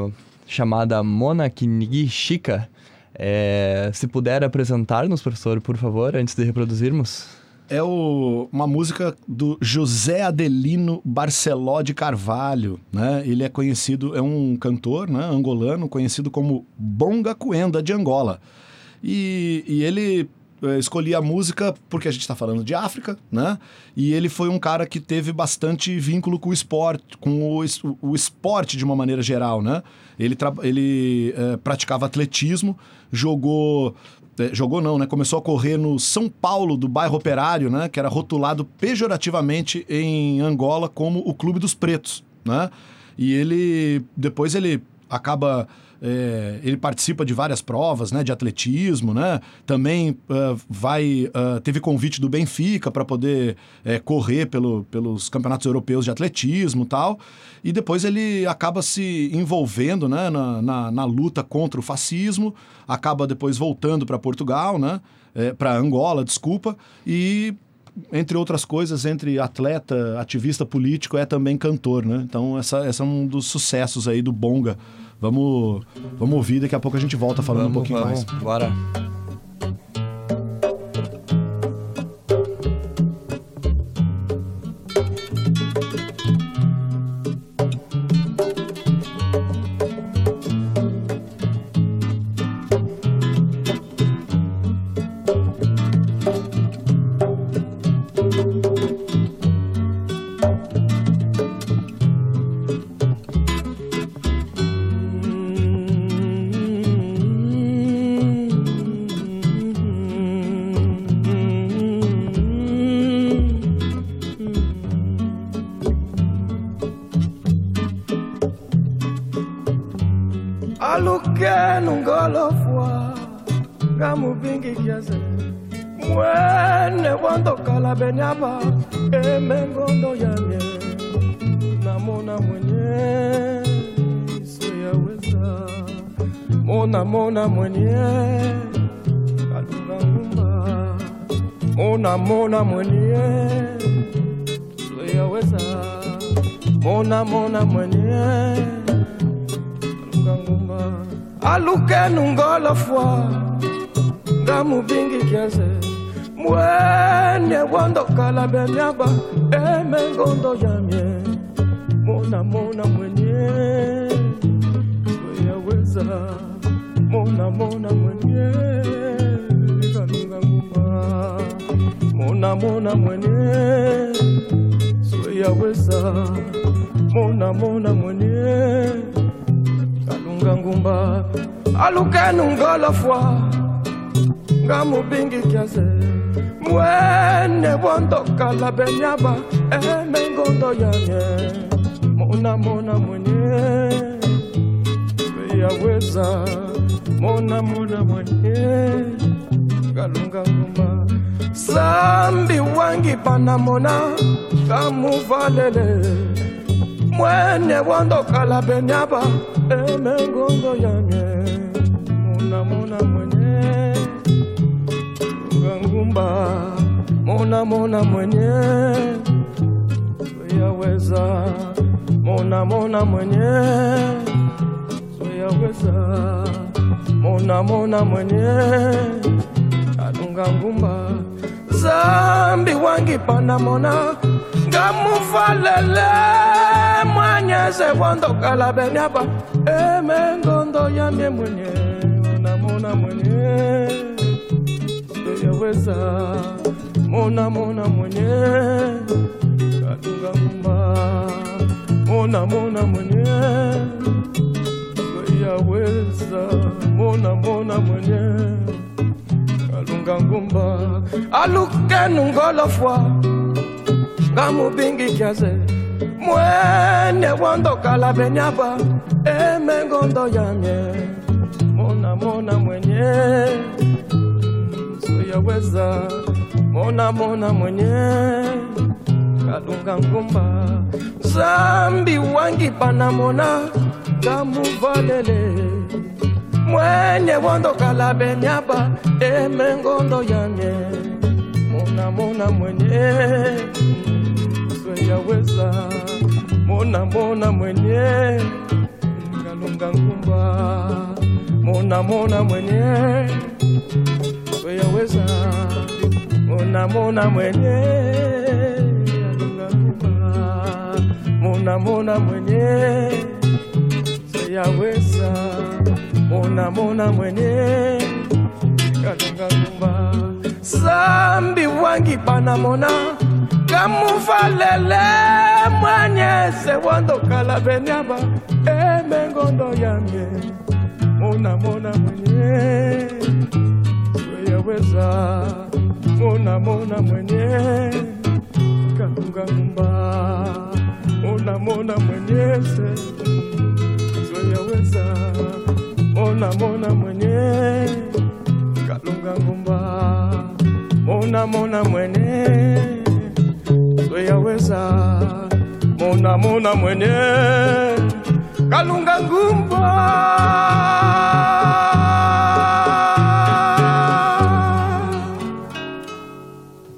chamada Mona Kinigi Shika. É, se puder apresentar-nos, professor, por favor, antes de reproduzirmos. É o- uma música do José Adelino Barceló de Carvalho, né? Ele é conhecido, é um cantor né, angolano, conhecido como Bonga Cuenda de Angola. E, e ele eh, escolhi a música porque a gente está falando de África, né? E ele foi um cara que teve bastante vínculo com o esporte, com o, o esporte de uma maneira geral, né? Ele, ele eh, praticava atletismo, jogou jogou não, né? Começou a correr no São Paulo do bairro Operário, né? Que era rotulado pejorativamente em Angola como o Clube dos Pretos, né? E ele depois ele acaba é, ele participa de várias provas, né, de atletismo, né? Também ah, vai ah, teve convite do Benfica para poder é, correr pelo, pelos campeonatos europeus de atletismo, tal. E depois ele acaba se envolvendo, né, na, na, na luta contra o fascismo. Acaba depois voltando para Portugal, né? para Angola, desculpa. E entre outras coisas, entre atleta, ativista político, é também cantor, né? Então, essa, essa é um dos sucessos aí do Bonga. Vamos, vamos ouvir, daqui a pouco a gente volta falando um pouquinho vamos, mais. Bora. Sweyaweza mona mona mwenye. Kalunga ngumba. Alukenu ngolofwa ngamubingi kiaze mwene wondokala benyaba. Emengondo yanye. Mona mona mwenye. Yaweza mona mona mwenye. Kalunga ngumba Sambi wangi na mona kamuvalele mwene wandokala benyaba emengongo yamye monamona mwenye. Ngangumba monamona mwenye. Soyaweza monamona mwenye. Soyaweza monamona mwenye. Adunga ngumba zambi wangi panamona ngamuvalele mwanyeze wandokala benyaba emengondo yamye mwenye namona mwenye. Yaweza mona mona mwenye. Ngumba mona mona mwenye. Yaweza mona mona mwenye kalunga ngumba. Alukenu ngolofwa ngamubingi kiaze mwene wandokala benyaba. Emengondo yamye mona mona mwenye. Soyaweza mona mona mwenye. Kalunga ngumba. Zambi wangi panamona ngamuvalele mwenye wandokala benyaba emengondo yamye mona mona mwenye yaweza mona mona mwenye kalunga ngumba. Mona mona mwenye yaweza mona mona mwenye kalunga ngumba. Mona mona mwenye yaweza mona mona mwenye katangalumba sambi wangi banamona kamuvalele mwanye sewondokala beniaba. emengondo yange. Mona mona mwenye yaweza mona mona mwenye katungalumba mona mona mwenye se weza mona mona mwenye. Kalunga ngumba. Mona mona mwenye. Weya weza. Mona mona mwenye. Kalunga ngumba.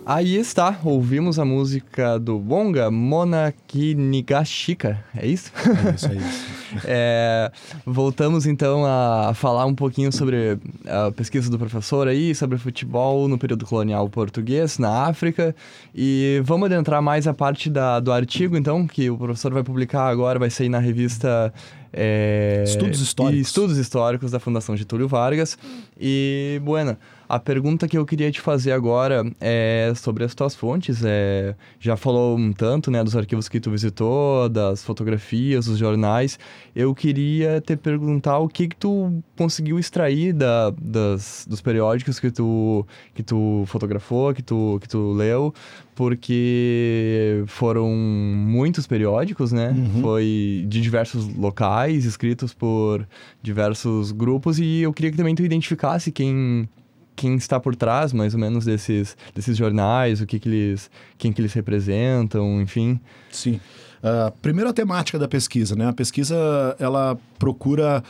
Aí está, ouvimos a música do Bonga, Mona Kinigashika, é isso? É isso, é isso. É, voltamos então a falar um pouquinho sobre a pesquisa do professor aí, sobre futebol no período colonial português na África. E vamos adentrar mais a parte da, do artigo, então, que o professor vai publicar agora, vai sair na revista. é, Estudos Históricos. Estudos Históricos da Fundação Getúlio Vargas. E, Buena, a pergunta que eu queria te fazer agora é sobre as tuas fontes. É, já falou um tanto, né, dos arquivos que tu visitou, das fotografias, dos jornais. Eu queria te perguntar o que que tu conseguiu extrair da, das, dos periódicos que tu, que tu fotografou, que tu, que tu leu, porque foram muitos periódicos, né? Foi de diversos locais, escritos por diversos grupos, e eu queria que também tu identificasse quem quem está por trás, mais ou menos, desses, desses jornais, o que que eles, quem que eles representam, enfim. Sim. Ah, primeiro a temática da pesquisa, né? A pesquisa, ela procura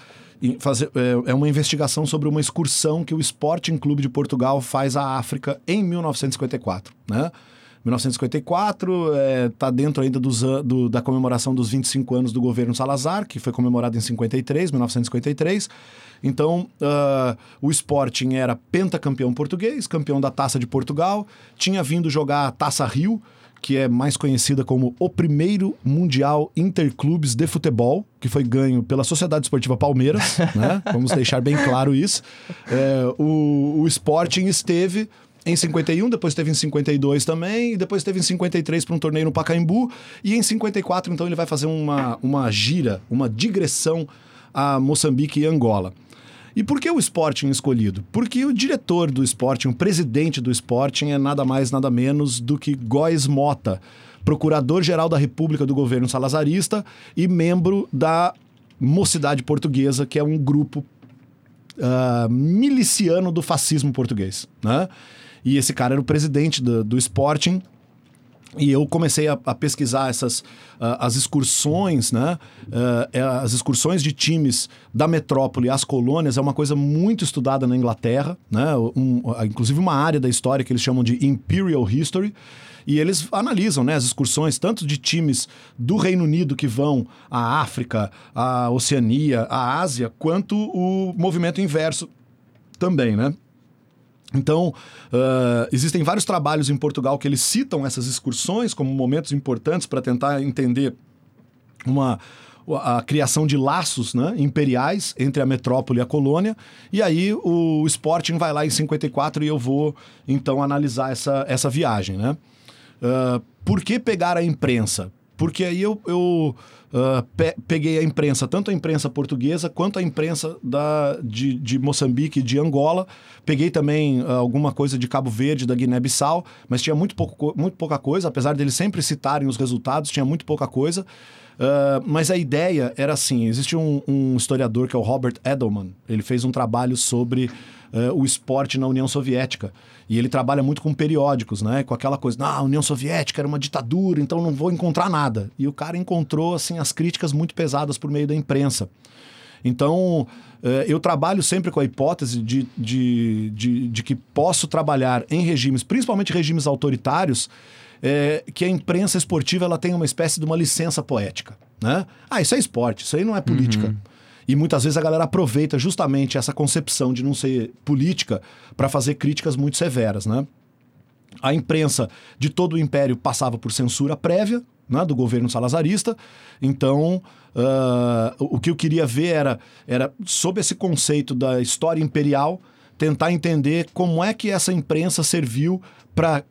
fazer... É, é uma investigação sobre uma excursão que o Sporting Clube de Portugal faz à África em 1954, né? 1954 está dentro ainda dos, do- da comemoração dos 25 anos do governo Salazar, que foi comemorado em 53, 1953. Então, ah, o Sporting era pentacampeão português, campeão da Taça de Portugal, tinha vindo jogar a Taça Rio, que é mais conhecida como o primeiro Mundial Interclubes de Futebol, que foi ganho pela Sociedade Esportiva Palmeiras, né? Vamos deixar bem claro isso. É, o, o Sporting esteve em 51, depois teve em 52 também, e depois teve em 53 para um torneio no Pacaembu, e em 54, então, ele vai fazer uma, uma gira, uma digressão a Moçambique e Angola. E por que o Sporting escolhido? Porque o diretor do Sporting, o presidente do Sporting é nada mais, nada menos do que Góes Mota, procurador-geral da República do governo salazarista e membro da Mocidade Portuguesa, que é um grupo ah, miliciano do fascismo português, né? E esse cara era o presidente do, do Sporting. E eu comecei a, a pesquisar essas ah, as excursões, né? É, as excursões de times da metrópole às colônias é uma coisa muito estudada na Inglaterra, né? Um- ah, inclusive uma área da história que eles chamam de Imperial History. E eles analisam né, as excursões tanto de times do Reino Unido que vão à África, à Oceania, à Ásia, quanto o movimento inverso também, né? Então, ah, existem vários trabalhos em Portugal que eles citam essas excursões como momentos importantes para tentar entender uma a criação de laços né, imperiais entre a metrópole e a colônia. E aí o Sporting vai lá em 54 e eu vou então analisar essa, essa viagem. Né? Ah, por que pegar a imprensa? Porque aí eu, eu ah, pe- peguei a imprensa, tanto a imprensa portuguesa quanto a imprensa da, de, de Moçambique e de Angola. Peguei também ah, alguma coisa de Cabo Verde, da Guiné-Bissau, mas tinha muito, pouco, co- muito pouca coisa, apesar deles sempre citarem os resultados, tinha muito pouca coisa. Ah, mas a ideia era assim: existe um, um historiador que é o Robert Edelman. Ele fez um trabalho sobre ah, o esporte na União Soviética. E ele trabalha muito com periódicos, né? Com aquela coisa, ah, a União Soviética era uma ditadura, então não vou encontrar nada. E o cara encontrou, assim, as críticas muito pesadas por meio da imprensa. Então, eh, eu trabalho sempre com a hipótese de, de, de, de que posso trabalhar em regimes, principalmente regimes autoritários, eh, que a imprensa esportiva ela tem uma espécie de uma licença poética. Né? Ah, isso é esporte, isso aí não é política. E muitas vezes a galera aproveita justamente essa concepção de não ser política para fazer críticas muito severas, né? A imprensa de todo o império passava por censura prévia né, do governo salazarista. Então, o o que eu queria ver era, era, sob esse conceito da história imperial, tentar entender como é que essa imprensa serviu para,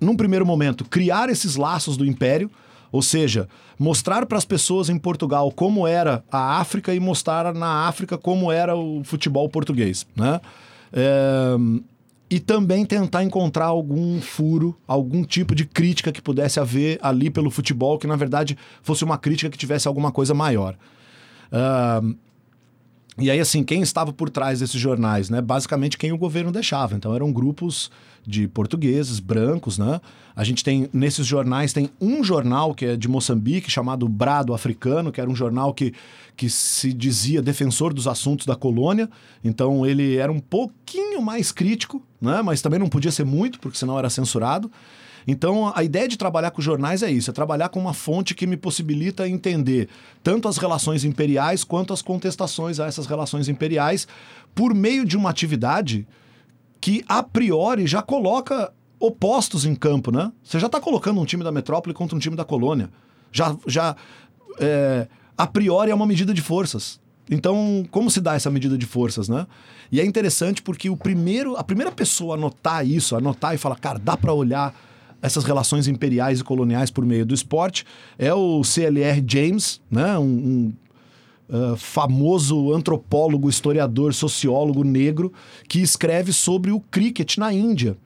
num primeiro momento, criar esses laços do império, ou seja, mostrar para as pessoas em Portugal como era a África e mostrar na África como era o futebol português, né? É, e também tentar encontrar algum furo, algum tipo de crítica que pudesse haver ali pelo futebol, que na verdade fosse uma crítica que tivesse alguma coisa maior. Ah, e aí, assim, quem estava por trás desses jornais, né? Basicamente quem o governo deixava. Então eram grupos de portugueses, brancos, né? A gente tem, nesses jornais, tem um jornal que é de Moçambique, chamado Brado Africano, que era um jornal que, que se dizia defensor dos assuntos da colônia. Então ele era um pouquinho mais crítico, né? Mas também não podia ser muito, porque senão era censurado. Então, a ideia de trabalhar com jornais é isso: é trabalhar com uma fonte que me possibilita entender tanto as relações imperiais quanto as contestações a essas relações imperiais por meio de uma atividade que, a priori, já coloca opostos em campo, né? Você já está colocando um time da metrópole contra um time da colônia. Já, já é, a priori, é uma medida de forças. Então, como se dá essa medida de forças, né? E é interessante porque o primeiro, a primeira pessoa a notar isso, a notar e falar, cara, dá para olhar essas relações imperiais e coloniais por meio do esporte é o CLR James, né? um, um uh, famoso antropólogo, historiador, sociólogo negro que escreve sobre o cricket na Índia.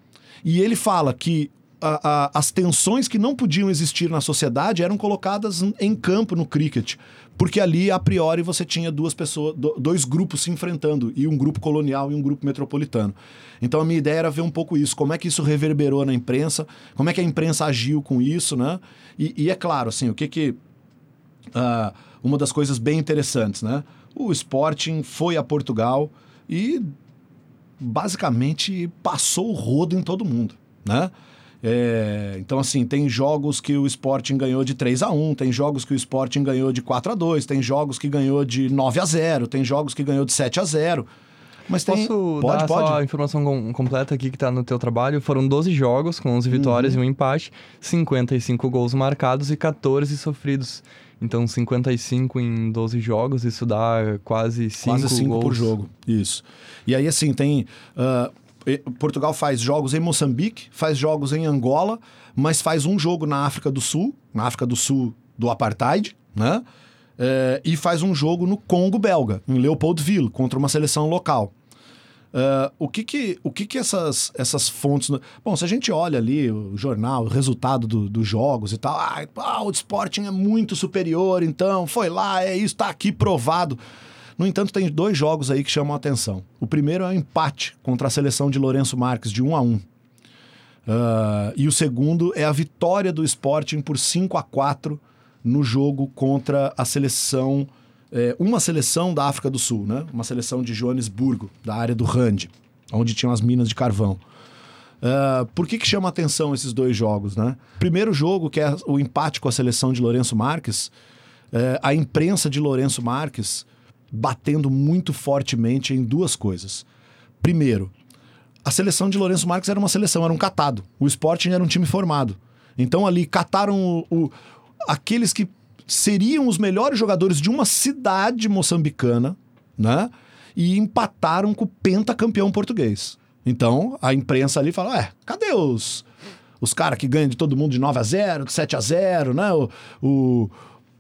E ele fala que a, a, as tensões que não podiam existir na sociedade eram colocadas em campo no cricket, porque ali a priori você tinha duas pessoas, do, dois grupos se enfrentando, e um grupo colonial e um grupo metropolitano. Então a minha ideia era ver um pouco isso, como é que isso reverberou na imprensa, como é que a imprensa agiu com isso, né? E, e é claro, assim, o que que uh, uma das coisas bem interessantes, né? O Sporting foi a Portugal e basicamente passou o rodo em todo mundo, né? É, então, assim, tem jogos que o Sporting ganhou de 3 a 1 tem jogos que o Sporting ganhou de 4 a 2 tem jogos que ganhou de 9 a 0 tem jogos que ganhou de 7 a 0 mas tem... Posso pode, dar pode. só a informação com- completa aqui que tá no teu trabalho? Foram 12 jogos, com 11 vitórias Uhum. e um empate, 55 gols marcados e 14 sofridos. Então, 55 em 12 jogos, isso dá quase 5 Quase 5 gols. por jogo. Isso. E aí, assim, tem. e- Portugal faz jogos em Moçambique, faz jogos em Angola, mas faz um jogo na África do Sul, na África do Sul do Apartheid, né? É, e faz um jogo no Congo belga, em Leopoldville, contra uma seleção local. Ah, o que que, o que, que essas, essas fontes. Bom, se a gente olha ali o jornal, o resultado do- dos jogos e tal, ah, ah, o Sporting é muito superior, então foi lá, é isso, tá aqui provado. No entanto, tem dois jogos aí que chamam a atenção. O primeiro é o empate contra a seleção de Lourenço Marques, de 1 a 1 Ah, e o segundo é a vitória do Sporting por 5 a 4 no jogo contra a seleção, é, uma seleção da África do Sul, né? Uma seleção de Joanesburgo, da área do Rand, onde tinham as minas de carvão. Ah, por que, que chama atenção esses dois jogos, né? Primeiro jogo, que é o empate com a seleção de Lourenço Marques, é, a imprensa de Lourenço Marques batendo muito fortemente em duas coisas. Primeiro, a seleção de Lourenço Marques era uma seleção, era um catado. O Sporting era um time formado. Então ali cataram o- o- aqueles que seriam os melhores jogadores de uma cidade moçambicana, né? E empataram com o pentacampeão português. Então a imprensa ali fala: é, cadê os, os caras que ganham de todo mundo de 9 a 0 de 7 a 0 né? O, o,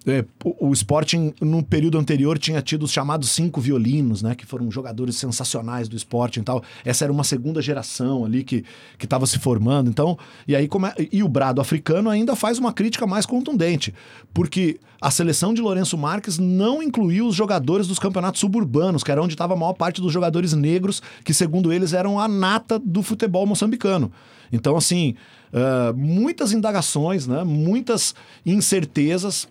é, o, o Sporting, no período anterior, tinha tido os chamados cinco violinos, né? Que foram jogadores sensacionais do Sporting e tal. Essa era uma segunda geração ali que estava se formando. Então, e aí como é- e o Brado africano ainda faz uma crítica mais contundente, porque a seleção de Lourenço Marques não incluiu os jogadores dos campeonatos suburbanos, que era onde estava a maior parte dos jogadores negros, que segundo eles eram a nata do futebol moçambicano. Então, assim, ah, muitas indagações, né? Muitas incertezas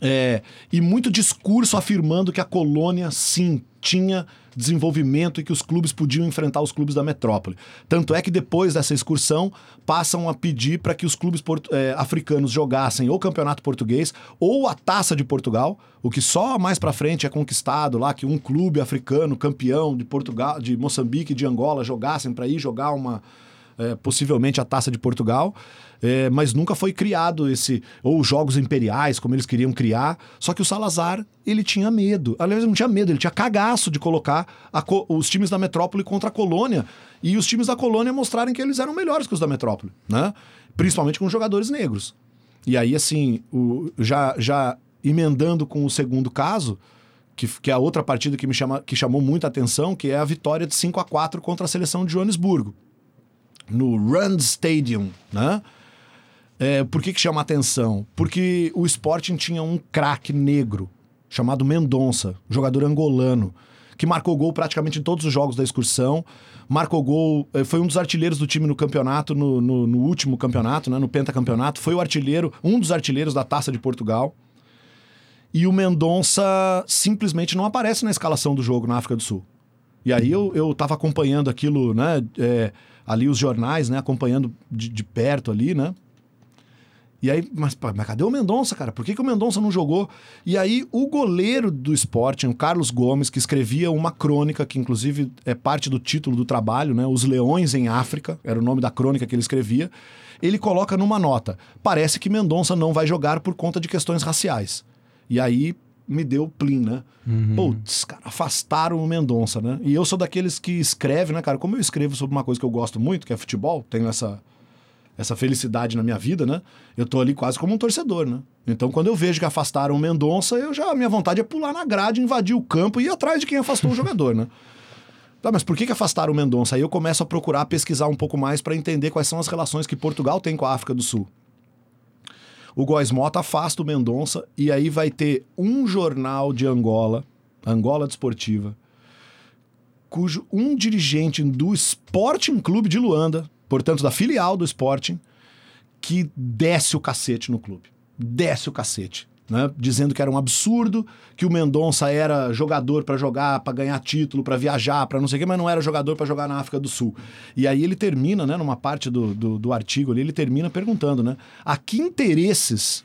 é, e muito discurso afirmando que a colônia, sim, tinha desenvolvimento e que os clubes podiam enfrentar os clubes da metrópole. Tanto é que depois dessa excursão, passam a pedir para que os clubes é, africanos jogassem ou o Campeonato Português ou a Taça de Portugal, o que só mais para frente é conquistado lá, que um clube africano campeão de Portugal, de Moçambique de Angola jogassem para ir jogar uma, é, possivelmente a Taça de Portugal, é, mas nunca foi criado esse ou os Jogos Imperiais como eles queriam criar. Só que o Salazar ele tinha medo, aliás ele não tinha medo, ele tinha cagaço de colocar a os times da Metrópole contra a Colônia e os times da Colônia mostrarem que eles eram melhores que os da Metrópole, né? Principalmente com jogadores negros. E aí, assim, o- já, já emendando com o segundo caso, que, que é a outra partida que me chama, que chamou muita atenção, que é a vitória de 5 a 4 contra a seleção de Joanesburgo, no Rand Stadium, né? É, por que, que chama atenção? Porque o Sporting tinha um craque negro chamado Mendonça, jogador angolano, que marcou gol praticamente em todos os jogos da excursão. Marcou gol, eh, foi um dos artilheiros do time no campeonato, no, no- no último campeonato, né, no pentacampeonato. Foi o artilheiro, um dos artilheiros da Taça de Portugal. E o Mendonça simplesmente não aparece na escalação do jogo na África do Sul. E aí eu, eu tava acompanhando aquilo, né? é, ali os jornais, né? Acompanhando de, de perto ali, né? E aí, mas, mas cadê o Mendonça, cara? Por que, que o Mendonça não jogou? E aí, o goleiro do Sporting, o Carlos Gomes, que escrevia uma crônica, que inclusive é parte do título do trabalho, né? Os Leões em África, era o nome da crônica que ele escrevia. Ele coloca numa nota: parece que Mendonça não vai jogar por conta de questões raciais. E aí me deu plim, né? Putz, cara, afastaram o Mendonça, né? E eu sou daqueles que escreve, né, cara? Como eu escrevo sobre uma coisa que eu gosto muito, que é futebol, tenho essa essa felicidade na minha vida, né? Eu tô ali quase como um torcedor, né? Então, quando eu vejo que afastaram o Mendonça, eu já a minha vontade é pular na grade, invadir o campo e ir atrás de quem afastou o jogador, né? Tá, mas por que, que afastaram o Mendonça? Aí eu começo a procurar pesquisar um pouco mais para entender quais são as relações que Portugal tem com a África do Sul. O Góis Mota afasta o Mendonça e aí vai ter um jornal de Angola, Angola Desportiva, cujo um dirigente do Sporting Clube de Luanda, portanto da filial do Sporting, que desce o cacete no clube. Desce o cacete. Né? Dizendo que era um absurdo, que o Mendonça era jogador para jogar, para ganhar título, para viajar, para não sei o quê, mas não era jogador para jogar na África do Sul. E aí ele termina, né, numa parte do, do, do artigo ali, ele termina perguntando, né, a que interesses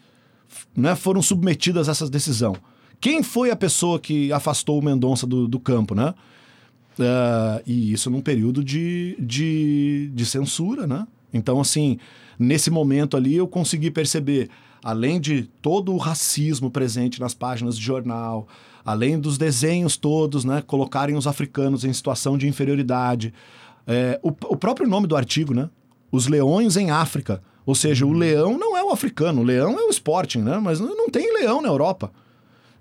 né, foram submetidas a essa decisão? Quem foi a pessoa que afastou o Mendonça do, do campo, né? Ah, e isso num período de, de, de censura, né? Então, assim, nesse momento ali eu consegui perceber, além de todo o racismo presente nas páginas de jornal, além dos desenhos todos, né? Colocarem os africanos em situação de inferioridade. É, o, o próprio nome do artigo, né? Os leões em África. Ou seja, o leão não é o africano, o leão é o Sporting, né? Mas não não tem leão na Europa.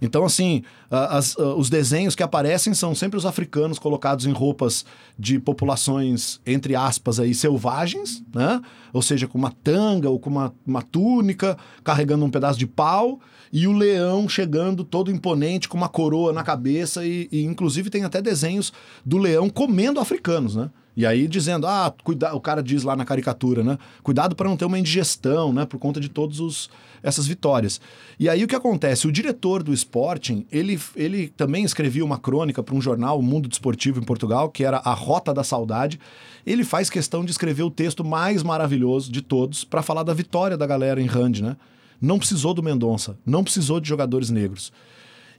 Então, assim, as- os desenhos que aparecem são sempre os africanos colocados em roupas de populações, entre aspas, aí, selvagens, né? Ou seja, com uma tanga ou com uma, uma túnica, carregando um pedaço de pau, e o leão chegando todo imponente, com uma coroa na cabeça, e, e inclusive tem até desenhos do leão comendo africanos, né? E aí dizendo, ah, cuida... o cara diz lá na caricatura, né? Cuidado para não ter uma indigestão, né? Por conta de todas os... essas vitórias. E aí o que acontece? O diretor do Sporting, ele, ele também escrevia uma crônica para um jornal, o Mundo Desportivo em Portugal, que era A Rota da Saudade. Ele faz questão de escrever o texto mais maravilhoso de todos para falar da vitória da galera em Rand, né? Não precisou do Mendonça, não precisou de jogadores negros.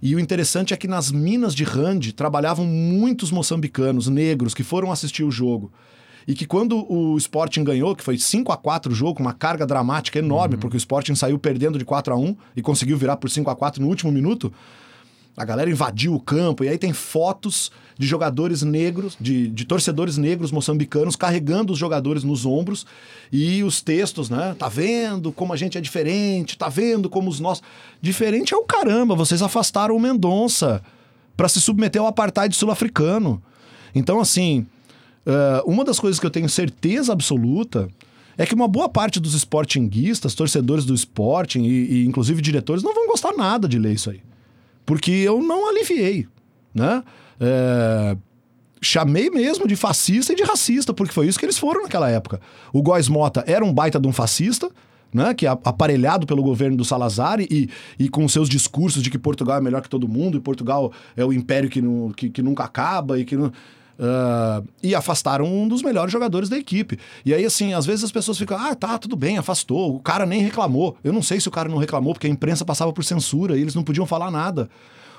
E o interessante é que nas minas de Rand trabalhavam muitos moçambicanos negros que foram assistir o jogo. E que quando o Sporting ganhou, que foi 5 a 4 o jogo, uma carga dramática enorme, porque o Sporting saiu perdendo de 4 a 1 e conseguiu virar por 5 a 4 no último minuto, a galera invadiu o campo. E aí tem fotos de jogadores negros, de, de torcedores negros moçambicanos carregando os jogadores nos ombros e os textos, né? Tá vendo como a gente é diferente, tá vendo como os nossos. Diferente é o caramba, vocês afastaram o Mendonça para se submeter ao apartheid sul-africano. Então, assim, eh, uma das coisas que eu tenho certeza absoluta é que uma boa parte dos sportinguistas, torcedores do Sporting e, e inclusive diretores, não vão gostar nada de ler isso aí. Porque eu não aliviei, né? É, chamei mesmo de fascista e de racista, porque foi isso que eles foram naquela época. O Góis Mota era um baita de um fascista, né? Que é aparelhado pelo governo do Salazar e, e com seus discursos de que Portugal é melhor que todo mundo e Portugal é o império que, não, que, que nunca acaba e que não. Ah, e afastaram um dos melhores jogadores da equipe. E aí, assim, às vezes as pessoas ficam, ah, tá, tudo bem, afastou. O cara nem reclamou. Eu não sei se o cara não reclamou, porque a imprensa passava por censura e eles não podiam falar nada.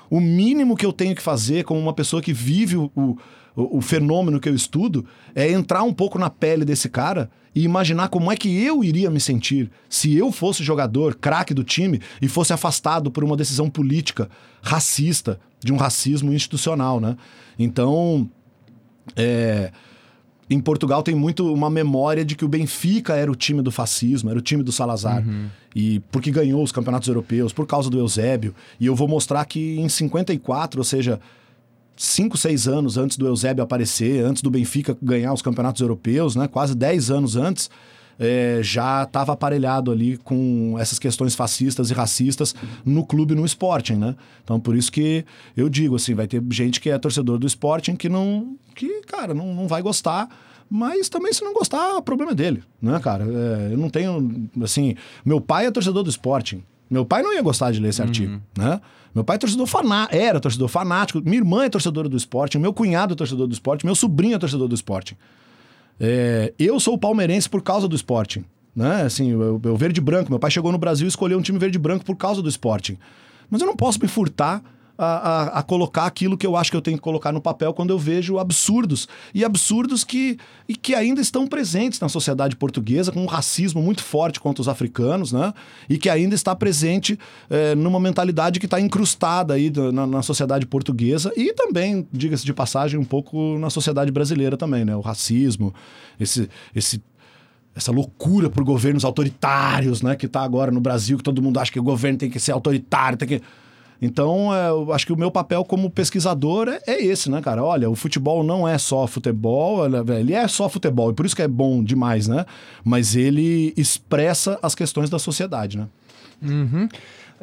o mínimo que eu tenho que fazer como uma pessoa que vive o, o, o fenômeno que eu estudo é entrar um pouco na pele desse cara e imaginar como é que eu iria me sentir se eu fosse jogador, craque do time e fosse afastado por uma decisão política racista, de um racismo institucional, né? Então, é, em Portugal tem muito uma memória de que o Benfica era o time do fascismo, era o time do Salazar. E porque ganhou os campeonatos europeus, por causa do Eusébio. E eu vou mostrar que em 54, ou seja, 5, 6 anos antes do Eusébio aparecer, antes do Benfica ganhar os campeonatos europeus, né? Quase 10 anos antes. É, já estava aparelhado ali com essas questões fascistas e racistas no clube no Sporting, né? Então por isso que eu digo assim, vai ter gente que é torcedor do Sporting que não, que cara, não, não vai gostar, mas também se não gostar, o problema é dele, né, cara? É, eu não tenho, assim, meu pai é torcedor do Sporting, meu pai não ia gostar de ler esse artigo, né? Meu pai é torcedor fanático, era torcedor fanático, minha irmã é torcedora do Sporting, meu cunhado é torcedor do Sporting, meu sobrinho é torcedor do Sporting. É, eu sou palmeirense por causa do Sporting. Né? Assim, eu, eu verde branco. Meu pai chegou no Brasil e escolheu um time verde branco por causa do Sporting. Mas eu não posso me furtar a, a, a colocar aquilo que eu acho que eu tenho que colocar no papel quando eu vejo absurdos. E absurdos que, e que ainda estão presentes na sociedade portuguesa, com um racismo muito forte contra os africanos, né? E que ainda está presente eh, numa mentalidade que está incrustada aí na, na sociedade portuguesa e também, diga-se de passagem, um pouco na sociedade brasileira também, né? O racismo, esse, esse essa loucura por governos autoritários, né, que tá agora no Brasil, que todo mundo acha que o governo tem que ser autoritário, tem que... Então, é, eu acho que o meu papel como pesquisador é, é esse, né, cara? Olha, o futebol não é só futebol, ele é- é só futebol, e por isso que é bom demais, né? Mas ele expressa as questões da sociedade, né? Uhum.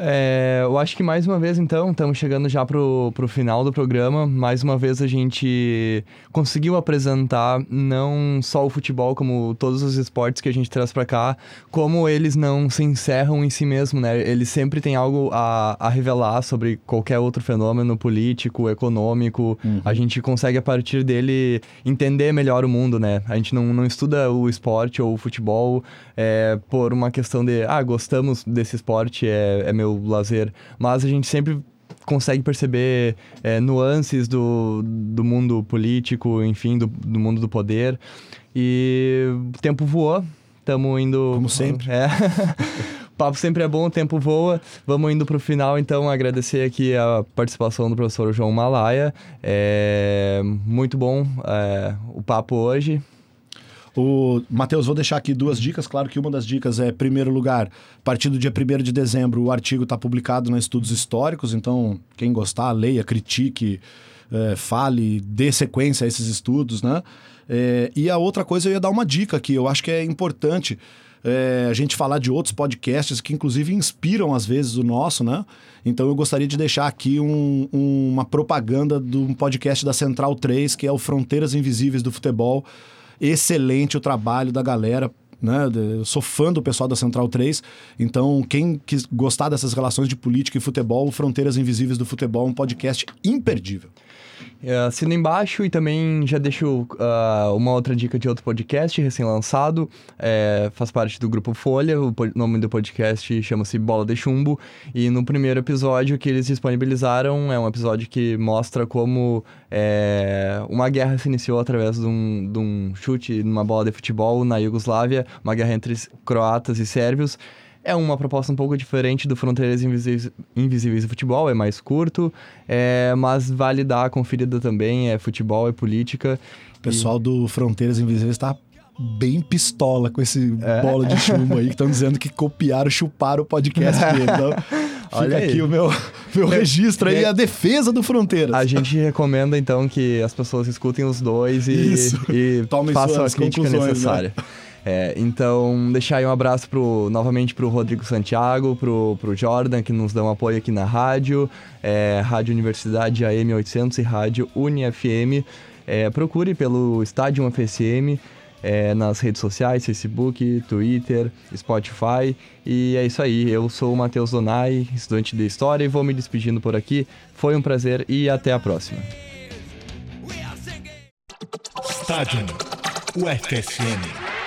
É, eu acho que mais uma vez, então, estamos chegando já pro, pro final do programa. Mais uma vez a gente conseguiu apresentar não só o futebol, como todos os esportes que a gente traz para cá, como eles não se encerram em si mesmo, né? Eles sempre têm algo a, a revelar sobre qualquer outro fenômeno político, econômico. A gente consegue, a partir dele, entender melhor o mundo, né? A gente não, não estuda o esporte ou o futebol é, por uma questão de, ah, gostamos desse esporte, é, é meu lazer. Mas a gente sempre consegue perceber é, nuances do, do mundo político, enfim, do, do mundo do poder. E o tempo voou, estamos indo... Como sempre. É. O papo sempre é bom, o tempo voa. Vamos indo para o final, então, agradecer aqui a participação do professor João Malaya. É muito bom é, o papo hoje. O Matheus, vou deixar aqui duas dicas. Claro que uma das dicas é, primeiro lugar, a partir do dia 1 de dezembro, o artigo está publicado na Estudos Históricos, então quem gostar, leia, critique, eh, fale, dê sequência a esses estudos, né? Eh, e a outra coisa, eu ia dar uma dica aqui, eu acho que é importante eh, a gente falar de outros podcasts que, inclusive, inspiram às vezes o nosso, né? Então eu gostaria de deixar aqui um- um- uma propaganda de um podcast da Central 3, que é o Fronteiras Invisíveis do Futebol excelente o trabalho da galera. Né? Eu sou fã do pessoal da Central 3, então quem quis gostar dessas relações de política e futebol, Fronteiras Invisíveis do Futebol é um podcast imperdível. É, Assina embaixo e também já deixo ah, uma outra dica de outro podcast recém-lançado. É, faz parte do Grupo Folha, o nome do podcast chama-se Bola de Chumbo. E no primeiro episódio que eles disponibilizaram, é um episódio que mostra como é, uma guerra se iniciou através de um, de um chute numa bola de futebol na Iugoslávia, uma guerra entre croatas e sérvios. É uma proposta um pouco diferente do Fronteiras Invisíveis, Invisíveis do Futebol, é mais curto, é, mas vale dar a conferida também, é futebol, é política. O pessoal do Fronteiras Invisíveis está bem pistola com esse bola de chumbo aí, que estão dizendo que copiaram, chuparam o podcast dele. Então, Olha fica aí. aqui o meu, meu registro aí, a defesa do Fronteiras. A gente recomenda então que as pessoas escutem os dois e, Isso. e Tomem façam a suas crítica conclusões, né? É, então, deixar aí um abraço pro, novamente pro Rodrigo Santiago, pro, pro Jordan, que nos dão apoio aqui na rádio, é, Rádio Universidade AM 800 e Rádio UniFM. É, procure pelo Estádio FSM é, nas redes sociais, Facebook, Twitter, Spotify. E é isso aí, eu sou o Matheus Donai, estudante de História, e vou me despedindo por aqui. Foi um prazer e até a próxima. Estádio UFSM.